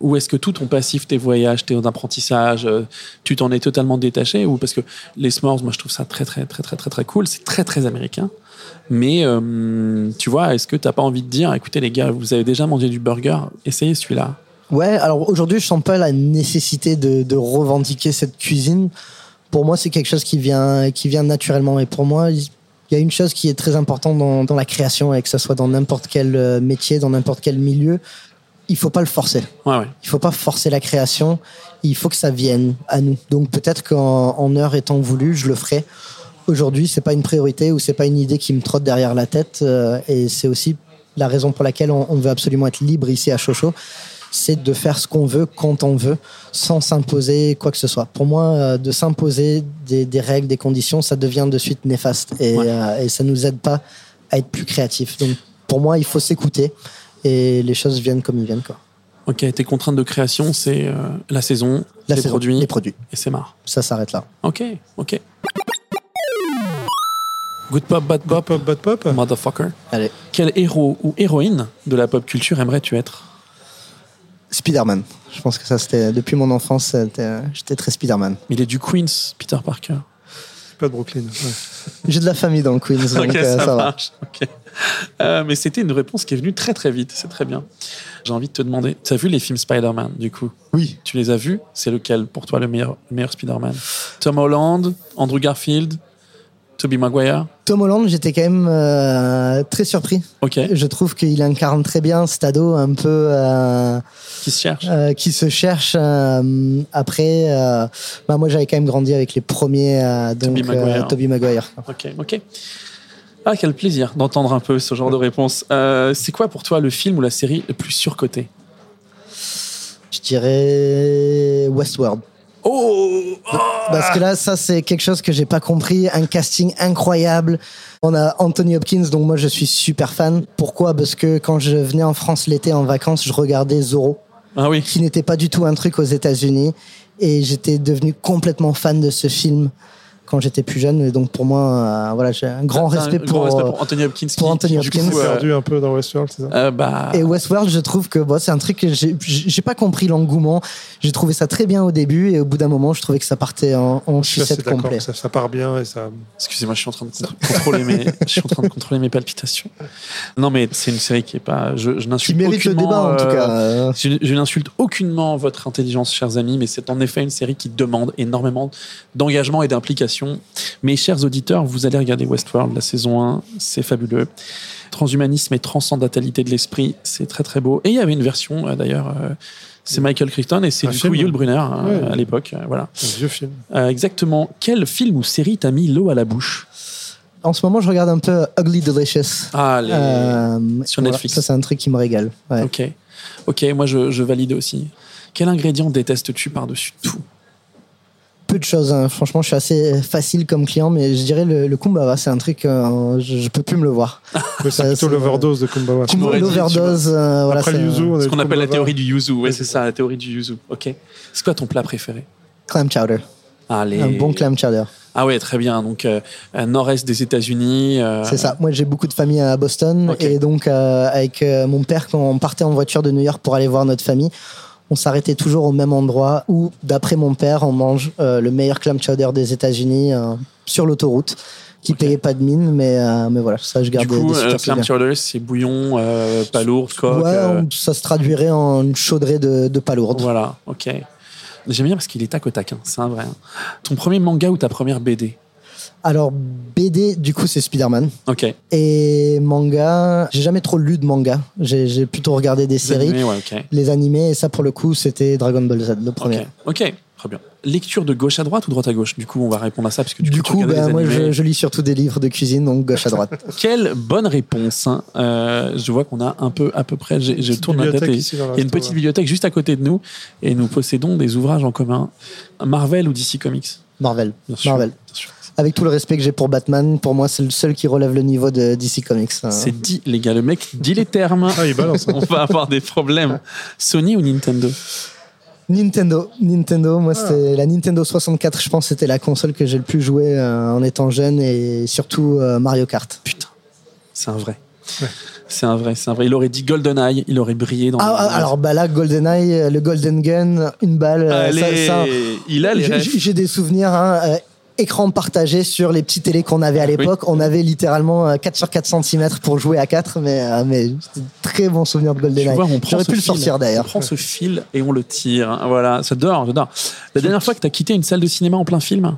S2: ou est-ce que tout ton passif, tes voyages, tes apprentissages, euh, tu t'en es totalement détaché ou parce que les s'mores, moi je trouve ça très très très très très très cool, c'est très très américain. Mais tu vois, est-ce que t'as pas envie de dire, écoutez les gars, vous avez déjà mangé du burger, essayez celui-là?
S6: Ouais, alors aujourd'hui, je sens pas la nécessité de revendiquer cette cuisine. Pour moi, c'est quelque chose qui vient, qui vient naturellement. Et pour moi, il y a une chose qui est très importante dans, dans la création, et que ce soit dans n'importe quel euh, métier, dans n'importe quel milieu, il faut pas le forcer.
S2: Ouais, ouais.
S6: Il faut pas forcer la création. Il faut que ça vienne à nous. Donc peut-être qu'en en heure étant voulu, je le ferai. Aujourd'hui, c'est pas une priorité ou c'est pas une idée qui me trotte derrière la tête. euh, et c'est aussi la raison pour laquelle on, on veut absolument être libre ici à Chocho. C'est de faire ce qu'on veut quand on veut, sans s'imposer quoi que ce soit. Pour moi, euh, de s'imposer des, des règles, des conditions, ça devient de suite néfaste et,
S2: Ouais.
S6: euh, et ça nous aide pas à être plus créatifs. Donc pour moi, il faut s'écouter et les choses viennent comme ils viennent. Quoi.
S2: Ok, tes contraintes de création, c'est euh, la saison,
S6: La
S2: les
S6: saison,
S2: produits,
S6: les produits.
S2: et c'est marre.
S6: Ça s'arrête là.
S2: Ok, ok. Good pop, bad pop,
S5: Pop, pop, bad pop.
S2: motherfucker.
S6: Allez.
S2: Quel héros ou héroïne de la pop culture aimerais-tu être?
S6: Spider-Man. Je pense que ça, c'était depuis mon enfance, j'étais très Spider-Man.
S2: Il est du Queens, Peter Parker.
S5: Pas de Brooklyn. ouais.
S6: J'ai de la famille dans le Queens, donc
S2: ok,
S6: euh,
S2: ça,
S6: ça, va.
S2: marche. ok. Euh, mais c'était une réponse qui est venue très très vite, c'est très bien. J'ai envie de te demander, tu as vu les films Spider-Man du coup?
S6: Oui.
S2: Tu les as vus? C'est lequel pour toi le meilleur, le meilleur Spider-Man? Tom Holland, Andrew Garfield, Tobey Maguire?
S6: Tom Holland, j'étais quand même euh, très surpris.
S2: Ok,
S6: Je trouve qu'il incarne très bien cet ado un peu euh,
S2: qui se cherche
S6: euh, qui se cherche. après, bah, moi j'avais quand même grandi avec les premiers, donc
S2: Tobey Maguire.
S6: Tobey Maguire.
S2: Ok, ok. Ah, quel plaisir d'entendre un peu ce genre de réponse. C'est quoi pour toi le film ou la série le plus surcoté?
S6: Je dirais Westworld.
S2: Oh,
S6: Parce que là, ça, c'est quelque chose que j'ai pas compris. Un casting incroyable. On a Anthony Hopkins, dont moi je suis super fan. Pourquoi? Parce que quand je venais en France l'été en vacances, je regardais Zorro,
S2: Ah oui,
S6: qui n'était pas du tout un truc aux États-Unis. Et j'étais devenu complètement fan de ce film quand j'étais plus jeune. Et donc pour moi, euh, voilà, j'ai un grand
S2: un
S6: respect
S2: grand
S6: pour.
S2: respect pour Anthony Hopkins.
S6: pour
S2: qui-
S6: Anthony
S2: qui, du
S6: Hopkins.
S2: coup, euh,
S5: perdu un peu dans Westworld, c'est ça?
S2: euh, bah,
S6: Et Westworld, je trouve que bon, c'est un truc que j'ai pas compris l'engouement. J'ai trouvé ça très bien au début et au bout d'un moment, je trouvais que ça partait en, en sucette complet.
S5: Ça, ça part bien et ça.
S2: Excusez-moi, je suis en train de contr- contrôler mes, je suis en train de contrôler mes palpitations. Non, mais c'est une série qui est pas, je, je
S6: Qui
S2: n'insulte
S6: mérite le
S2: aucunement,
S6: débat en tout cas. euh.
S2: Je, je n'insulte aucunement votre intelligence, chers amis, mais c'est en effet une série qui demande énormément d'engagement et d'implication. Mes chers auditeurs, vous allez regarder Westworld, la saison 1, c'est fabuleux. Transhumanisme et transcendentalité de l'esprit, c'est très très beau. Et il y avait une version, euh, d'ailleurs, euh, c'est Michael Crichton et c'est du
S5: film.
S2: coup Yul Brynner hein,
S5: Ouais.
S2: à l'époque. euh, voilà.
S5: Un vieux film.
S2: Euh, exactement. Quel film ou série t'a mis l'eau à la bouche?
S6: En ce moment, je regarde un peu Ugly Delicious.
S2: Ah, les...
S6: Euh,
S2: sur
S6: voilà,
S2: Netflix.
S6: ça, c'est un truc qui me régale. Ouais.
S2: Ok. Ok, moi je, je valide aussi. Quel ingrédient détestes-tu par-dessus tout?
S6: Peu de choses, hein. franchement, je suis assez facile comme client, mais je dirais le, le kumbaba, c'est un truc, euh, je, je peux plus me le voir.
S5: C'est plutôt l'overdose de
S2: dit,
S6: L'overdose, euh, voilà.
S5: Après
S6: c'est-
S5: le yuzu, on
S2: Ce qu'on
S5: le
S2: appelle la
S5: Kumbaba.
S2: théorie du yuzu. Ouais, c'est ça, la théorie du yuzu. Ok. C'est quoi ton plat préféré?
S6: Clam chowder.
S2: Allez.
S6: Un bon clam chowder.
S2: Ah ouais, très bien. Donc, euh, nord-est des États-Unis. euh,
S6: C'est ça. Moi, j'ai beaucoup de famille à Boston. Et donc, euh, avec euh, mon père, quand on partait en voiture de New York pour aller voir notre famille, on s'arrêtait toujours au même endroit où, d'après mon père, on mange euh, le meilleur clam chowder des États-Unis euh, sur l'autoroute, qui
S2: Ok.
S6: payait pas de mine, mais, euh, mais voilà, ça, je
S2: Du
S6: garde des,
S2: coup,
S6: des
S2: clam chowder, c'est bouillon, pas lourd, coque.
S6: Ouais, ça se traduirait en une chaudrée de, de palourde.
S2: Voilà, ok. J'aime bien parce qu'il est tac au tac, hein, c'est un vrai. hein. Ton premier manga ou ta première BD
S6: Alors, BD, du coup, c'est Spider-Man.
S2: Ok.
S6: Et manga, j'ai jamais trop lu de manga. J'ai j'ai plutôt regardé des séries,
S2: Animé, ouais, ok.
S6: les animés, et ça, pour le coup, c'était Dragon Ball Z, le premier.
S2: Ok, très bien. Lecture de gauche à droite ou droite à gauche? Du coup, on va répondre à ça parce que du,
S6: Du
S2: coup,
S6: ben,
S2: les
S6: moi,
S2: animés.
S6: je, je lis surtout des livres de cuisine, donc gauche à droite.
S2: Quelle bonne réponse hein. Euh, Je vois qu'on a un peu, à peu près. j'ai- Je tourne la tête. et- Il y a une petite bibliothèque juste à côté de nous et nous possédons des ouvrages en commun. Marvel ou DC Comics?
S6: Marvel.
S2: Bien sûr.
S6: Marvel.
S2: Bien sûr.
S6: Avec tout le respect que j'ai pour Batman, pour moi, c'est le seul qui relève le niveau de DC Comics. hein.
S2: C'est dit, les gars. Le mec dit les termes.
S5: Ah, il balance. hein.
S2: On va avoir des problèmes. Sony ou Nintendo?
S6: Nintendo. Nintendo, moi,
S5: Ah.
S6: c'était la Nintendo 64, je pense, c'était la console que j'ai le plus joué euh, en étant jeune et surtout euh, Mario Kart.
S2: Putain. C'est un vrai.
S5: Ouais.
S2: C'est un vrai, c'est un vrai. Il aurait dit GoldenEye, il aurait brillé dans.
S6: Ah, ah, alors bah là, GoldenEye, euh, le Golden Gun, une balle,
S2: Allez,
S6: ça- ça-
S2: il a les
S6: J'ai- des souvenirs, hein, écran partagé sur les petits télés qu'on avait à l'époque. On avait littéralement euh, 4 sur 4 cm pour jouer à 4, mais, euh, mais très bon souvenir de GoldenEye.
S2: on
S6: J'aurais
S2: ce
S6: pu le
S2: fil,
S6: sortir
S2: On
S6: d'ailleurs.
S2: prend ce fil et on le tire. Voilà, j'adore, j'adore. La dernière fois que tu as quitté une salle de cinéma en plein film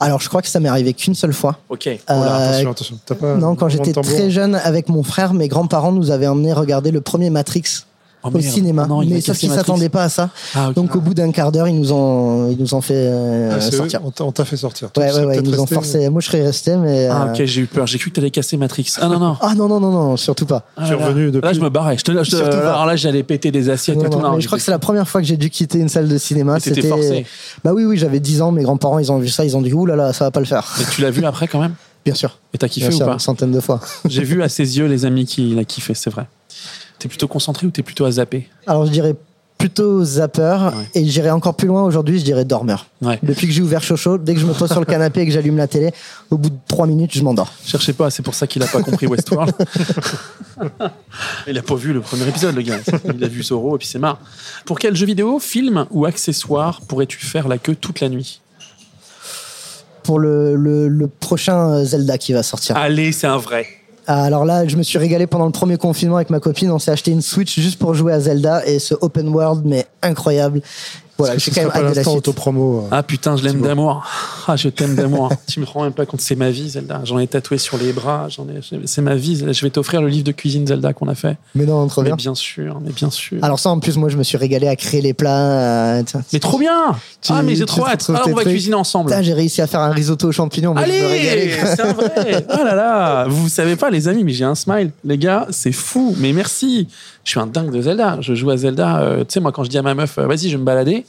S6: Alors je crois que ça m'est arrivé qu'une seule fois.
S2: Ok.
S5: Oh là,
S6: Euh,
S5: attention, attention. Pas
S6: non, quand j'étais très jeune avec mon frère, mes grands-parents nous avaient emmené regarder le premier Matrix
S2: Oh,
S6: au
S2: merde.
S6: cinéma.
S2: Non, il
S6: mais
S2: a
S6: sauf qu'ils s'attendaient pas à ça.
S2: Ah.
S6: Donc au bout d'un quart d'heure, ils nous ont, ils nous ont fait euh,
S5: Ah, c'est eux,
S6: sortir.
S5: on t'a- on t'a fait sortir. Toi,
S6: Ouais, ouais, ouais, ils nous ont forcé. Moi, je serais resté, mais.
S2: Ah,
S6: euh,
S2: ok, j'ai eu peur. J'ai cru que tu allais casser Matrix. Ah non, non.
S6: Ah non, non, non, non, surtout pas.
S2: Ah,
S5: Tu es
S2: là,
S5: revenu
S2: Là,
S5: depuis
S2: je me barrais. Je te, je te-
S6: Surtout pas.
S2: alors là, j'allais péter des assiettes
S6: Non,
S2: et tout.
S6: non,
S2: Non,
S6: mais je crois que c'est la première fois que j'ai dû quitter une salle de cinéma. C'était.
S2: forcé.
S6: Bah oui, oui, j'avais 10 ans. Mes grands-parents, ils ont vu ça. Ils ont dit, ouh là là, ça va pas le faire.
S2: Mais tu l'as vu après quand même?
S6: Bien sûr.
S2: Et t'as kiffé
S6: Bien
S2: ou
S6: sûr,
S2: pas?
S6: une centaine de fois.
S2: J'ai vu à ses yeux les amis qu'il a kiffé, c'est vrai. T'es plutôt concentré ou t'es plutôt à zapper
S6: Alors, je dirais plutôt zapper.
S2: Ouais.
S6: Et j'irai encore plus loin aujourd'hui, je dirais dormeur.
S2: Ouais.
S6: Depuis que j'ai ouvert Chocho, dès que je me pose sur le canapé et que j'allume la télé, au bout de 3 minutes, je m'endors.
S2: Cherchez pas, c'est pour ça qu'il a pas compris Westworld. Il a pas vu le premier épisode, le gars. Il a vu Zorro et puis c'est marre. Pour quel jeu vidéo, film ou accessoire pourrais-tu faire la queue toute la nuit?
S6: Pour le, le- le prochain euh, Zelda qui va sortir.
S2: Allez, c'est un vrai.
S6: Ah, Alors là, je me suis régalé pendant le premier confinement avec ma copine. On s'est acheté une Switch juste pour jouer à Zelda et ce open world, mais incroyable. Voilà, j'ai quand même hâte de la
S5: l'instant
S6: suite.
S5: autopromo. euh.
S2: Ah putain, je l'aime d'amour. Ah, je t'aime d'amour. tu me rends même pas compte, c'est ma vie, Zelda. J'en ai tatoué sur les bras. J'en ai, c'est ma vie. Je vais t'offrir le livre de cuisine Zelda qu'on a fait.
S6: Mais non, trop
S2: Mais
S6: bien.
S2: bien sûr, mais bien sûr.
S6: Alors ça, en plus, moi, je me suis régalé à créer les plats. euh,
S2: mais trop bien
S6: Tu-
S2: Ah, mais j'ai trop
S6: te
S2: hâte. Alors,
S6: tes
S2: on va
S6: trucs.
S2: cuisiner ensemble.
S6: Putain, j'ai réussi à faire un risotto aux champignons. mais
S2: Allez, c'est un vrai. Oh là là, vous savez pas les amis, mais j'ai un smile. Les gars, c'est fou. Mais merci. Je suis un dingue de Zelda. Je joue à Zelda. euh, tu sais, moi, quand je dis à ma meuf, vas-y, je vais me balader.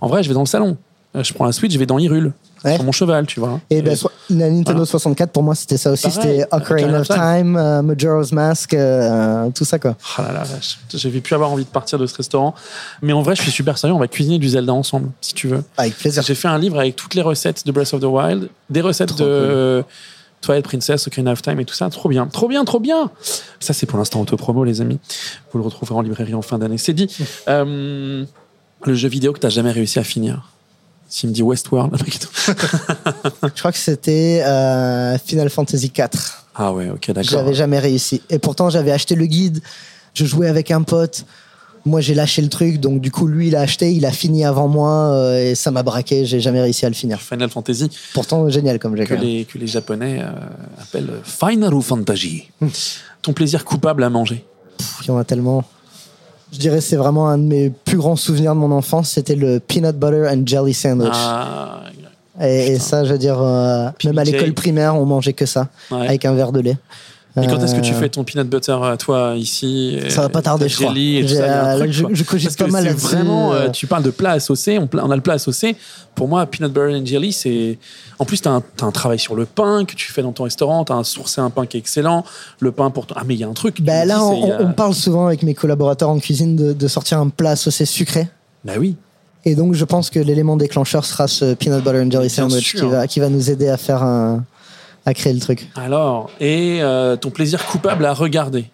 S2: En vrai, je vais dans le salon. Euh, Je prends la Switch, je vais dans Hyrule.
S6: Ouais.
S2: Sur mon cheval, tu vois.
S6: Et ben,
S2: Et-
S6: so- la Nintendo
S2: Voilà.
S6: 64, pour moi, c'était ça aussi. C'était Ocarina of Time, euh, Majora's Mask, euh, tout ça, quoi.
S2: Ah là là, vache. je vais plus avoir envie de partir de ce restaurant. Mais en vrai, je suis super sérieux. On va cuisiner du Zelda ensemble, si tu veux.
S6: Avec plaisir.
S2: J'ai fait un livre avec toutes les recettes de Breath of the Wild, des recettes
S6: Trop
S2: de euh, Twilight Princess, Ocarina of Time et tout ça. Trop bien, trop bien, trop bien. Ça, c'est pour l'instant autopromo, les amis. Vous le retrouverez en librairie en fin d'année. C'est dit. Euh, le jeu vidéo que t'as jamais réussi à finir. S'il me dit Westworld,
S6: Je crois que c'était euh, Final Fantasy 4.
S2: ah ouais, ok, d'accord.
S6: J'avais jamais réussi. Et pourtant, j'avais acheté le guide. Je jouais avec un pote. Moi, j'ai lâché le truc. Donc, du coup, lui, il a acheté. Il a fini avant moi. euh, et ça m'a braqué. J'ai jamais réussi à le finir.
S2: Final Fantasy
S6: Pourtant, génial comme jeu.
S2: que
S6: quand même.
S2: les, que les Japonais euh, appellent Final Fantasy. Ton plaisir coupable à manger.
S6: Pff, Il y en a tellement. Je dirais que c'est vraiment un de mes plus grands souvenirs de mon enfance. C'était le peanut butter and jelly sandwich.
S2: Ah,
S6: et, et ça, je veux dire, euh, même à l'école primaire, on mangeait que ça.
S2: ouais.
S6: Avec un verre de lait.
S2: Et quand est-ce que tu
S6: Euh,
S2: fais ton peanut butter à toi ici
S6: Ça va pas tarder, je crois.
S2: Et tout ça, un
S6: euh,
S2: truc,
S6: je- cogite
S2: Parce
S6: pas
S2: que
S6: mal là-dessus,
S2: vraiment, euh,
S6: euh.
S2: tu parles de plat associé, on, on a le plat associé. Pour moi, peanut butter and jelly, c'est. En plus, tu as, un travail sur le pain que tu fais dans ton restaurant, tu as sourcé un pain qui est excellent. Le pain pour. ton- Ah, mais il y a un truc.
S6: Ben là, on,
S2: a-
S6: parle souvent avec mes collaborateurs en cuisine de, de sortir un plat saucé sucré.
S2: Bah oui.
S6: Et donc, je pense que l'élément déclencheur sera ce peanut butter and jelly sandwich qui va, qui va nous aider à faire un, à créer le truc.
S2: Alors, et euh, ton plaisir coupable à regarder?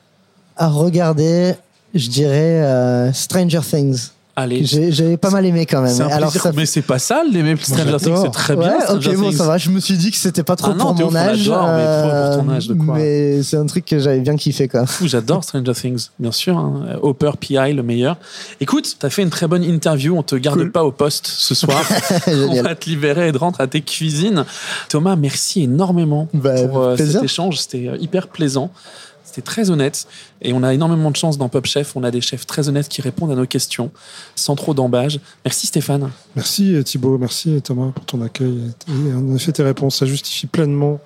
S6: À regarder, je dirais euh, Stranger Things.
S2: Allez.
S6: J'ai pas mal aimé quand même.
S2: Un
S6: Alors,
S2: plaisir,
S6: ça-
S2: mais c'est pas sale, les Stranger Things, c'est très
S6: Ouais,
S2: bien.
S6: ok,
S2: Stranger
S6: bon,
S2: Things.
S6: ça va. Je me suis dit que c'était pas trop
S2: Ah non,
S6: pour mon âge.
S2: mais pour ton âge de quoi
S6: Mais c'est un truc que j'avais bien kiffé, quoi.
S2: Fou, J'adore Stranger Things, bien sûr. hein. Hopper PI, le meilleur. Écoute, t'as fait une très bonne interview. On te garde
S6: Cool.
S2: pas au poste ce soir. on va te libérer et de rentrer à tes cuisines. Thomas, merci énormément
S6: Bah,
S2: pour euh, cet échange. C'était euh, hyper plaisant. C'était très honnête. Et on a énormément de chance dans Pop Chef. On a des chefs très honnêtes qui répondent à nos questions sans trop d'embâge. Merci Stéphane.
S5: Merci Thibaut, merci Thomas pour ton accueil. Et en effet, tes réponses, ça justifie pleinement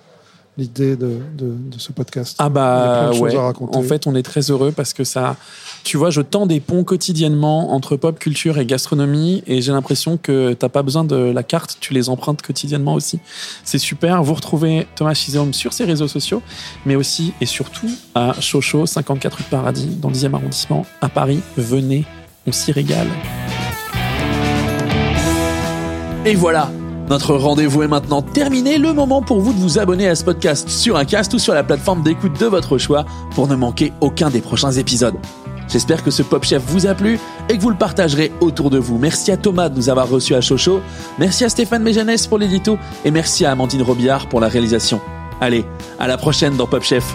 S5: l'idée de, de, de ce podcast.
S2: Ah
S5: Il y a
S2: bah
S5: plein de choses
S2: ouais.
S5: à raconter.
S2: En fait, on est très heureux parce que ça, tu vois, je tends des ponts quotidiennement entre pop culture et gastronomie et j'ai l'impression que t'as pas besoin de la carte, tu les empruntes quotidiennement aussi. C'est super. Vous retrouvez Thomas Chisom sur ses réseaux sociaux, mais aussi et surtout à Chocho, 54 rue de Paradis, dans le 10e arrondissement, à Paris. Venez, on s'y régale. Et voilà, Notre rendez-vous est maintenant terminé, le moment pour vous de vous abonner à ce podcast sur un cast ou sur la plateforme d'écoute de votre choix pour ne manquer aucun des prochains épisodes. J'espère que ce Pop Chef vous a plu et que vous le partagerez autour de vous. Merci à Thomas de nous avoir reçus à Chocho, merci à Stéphane Méjanès pour l'édito et merci à Amandine Robillard pour la réalisation. Allez, à la prochaine dans Pop Chef.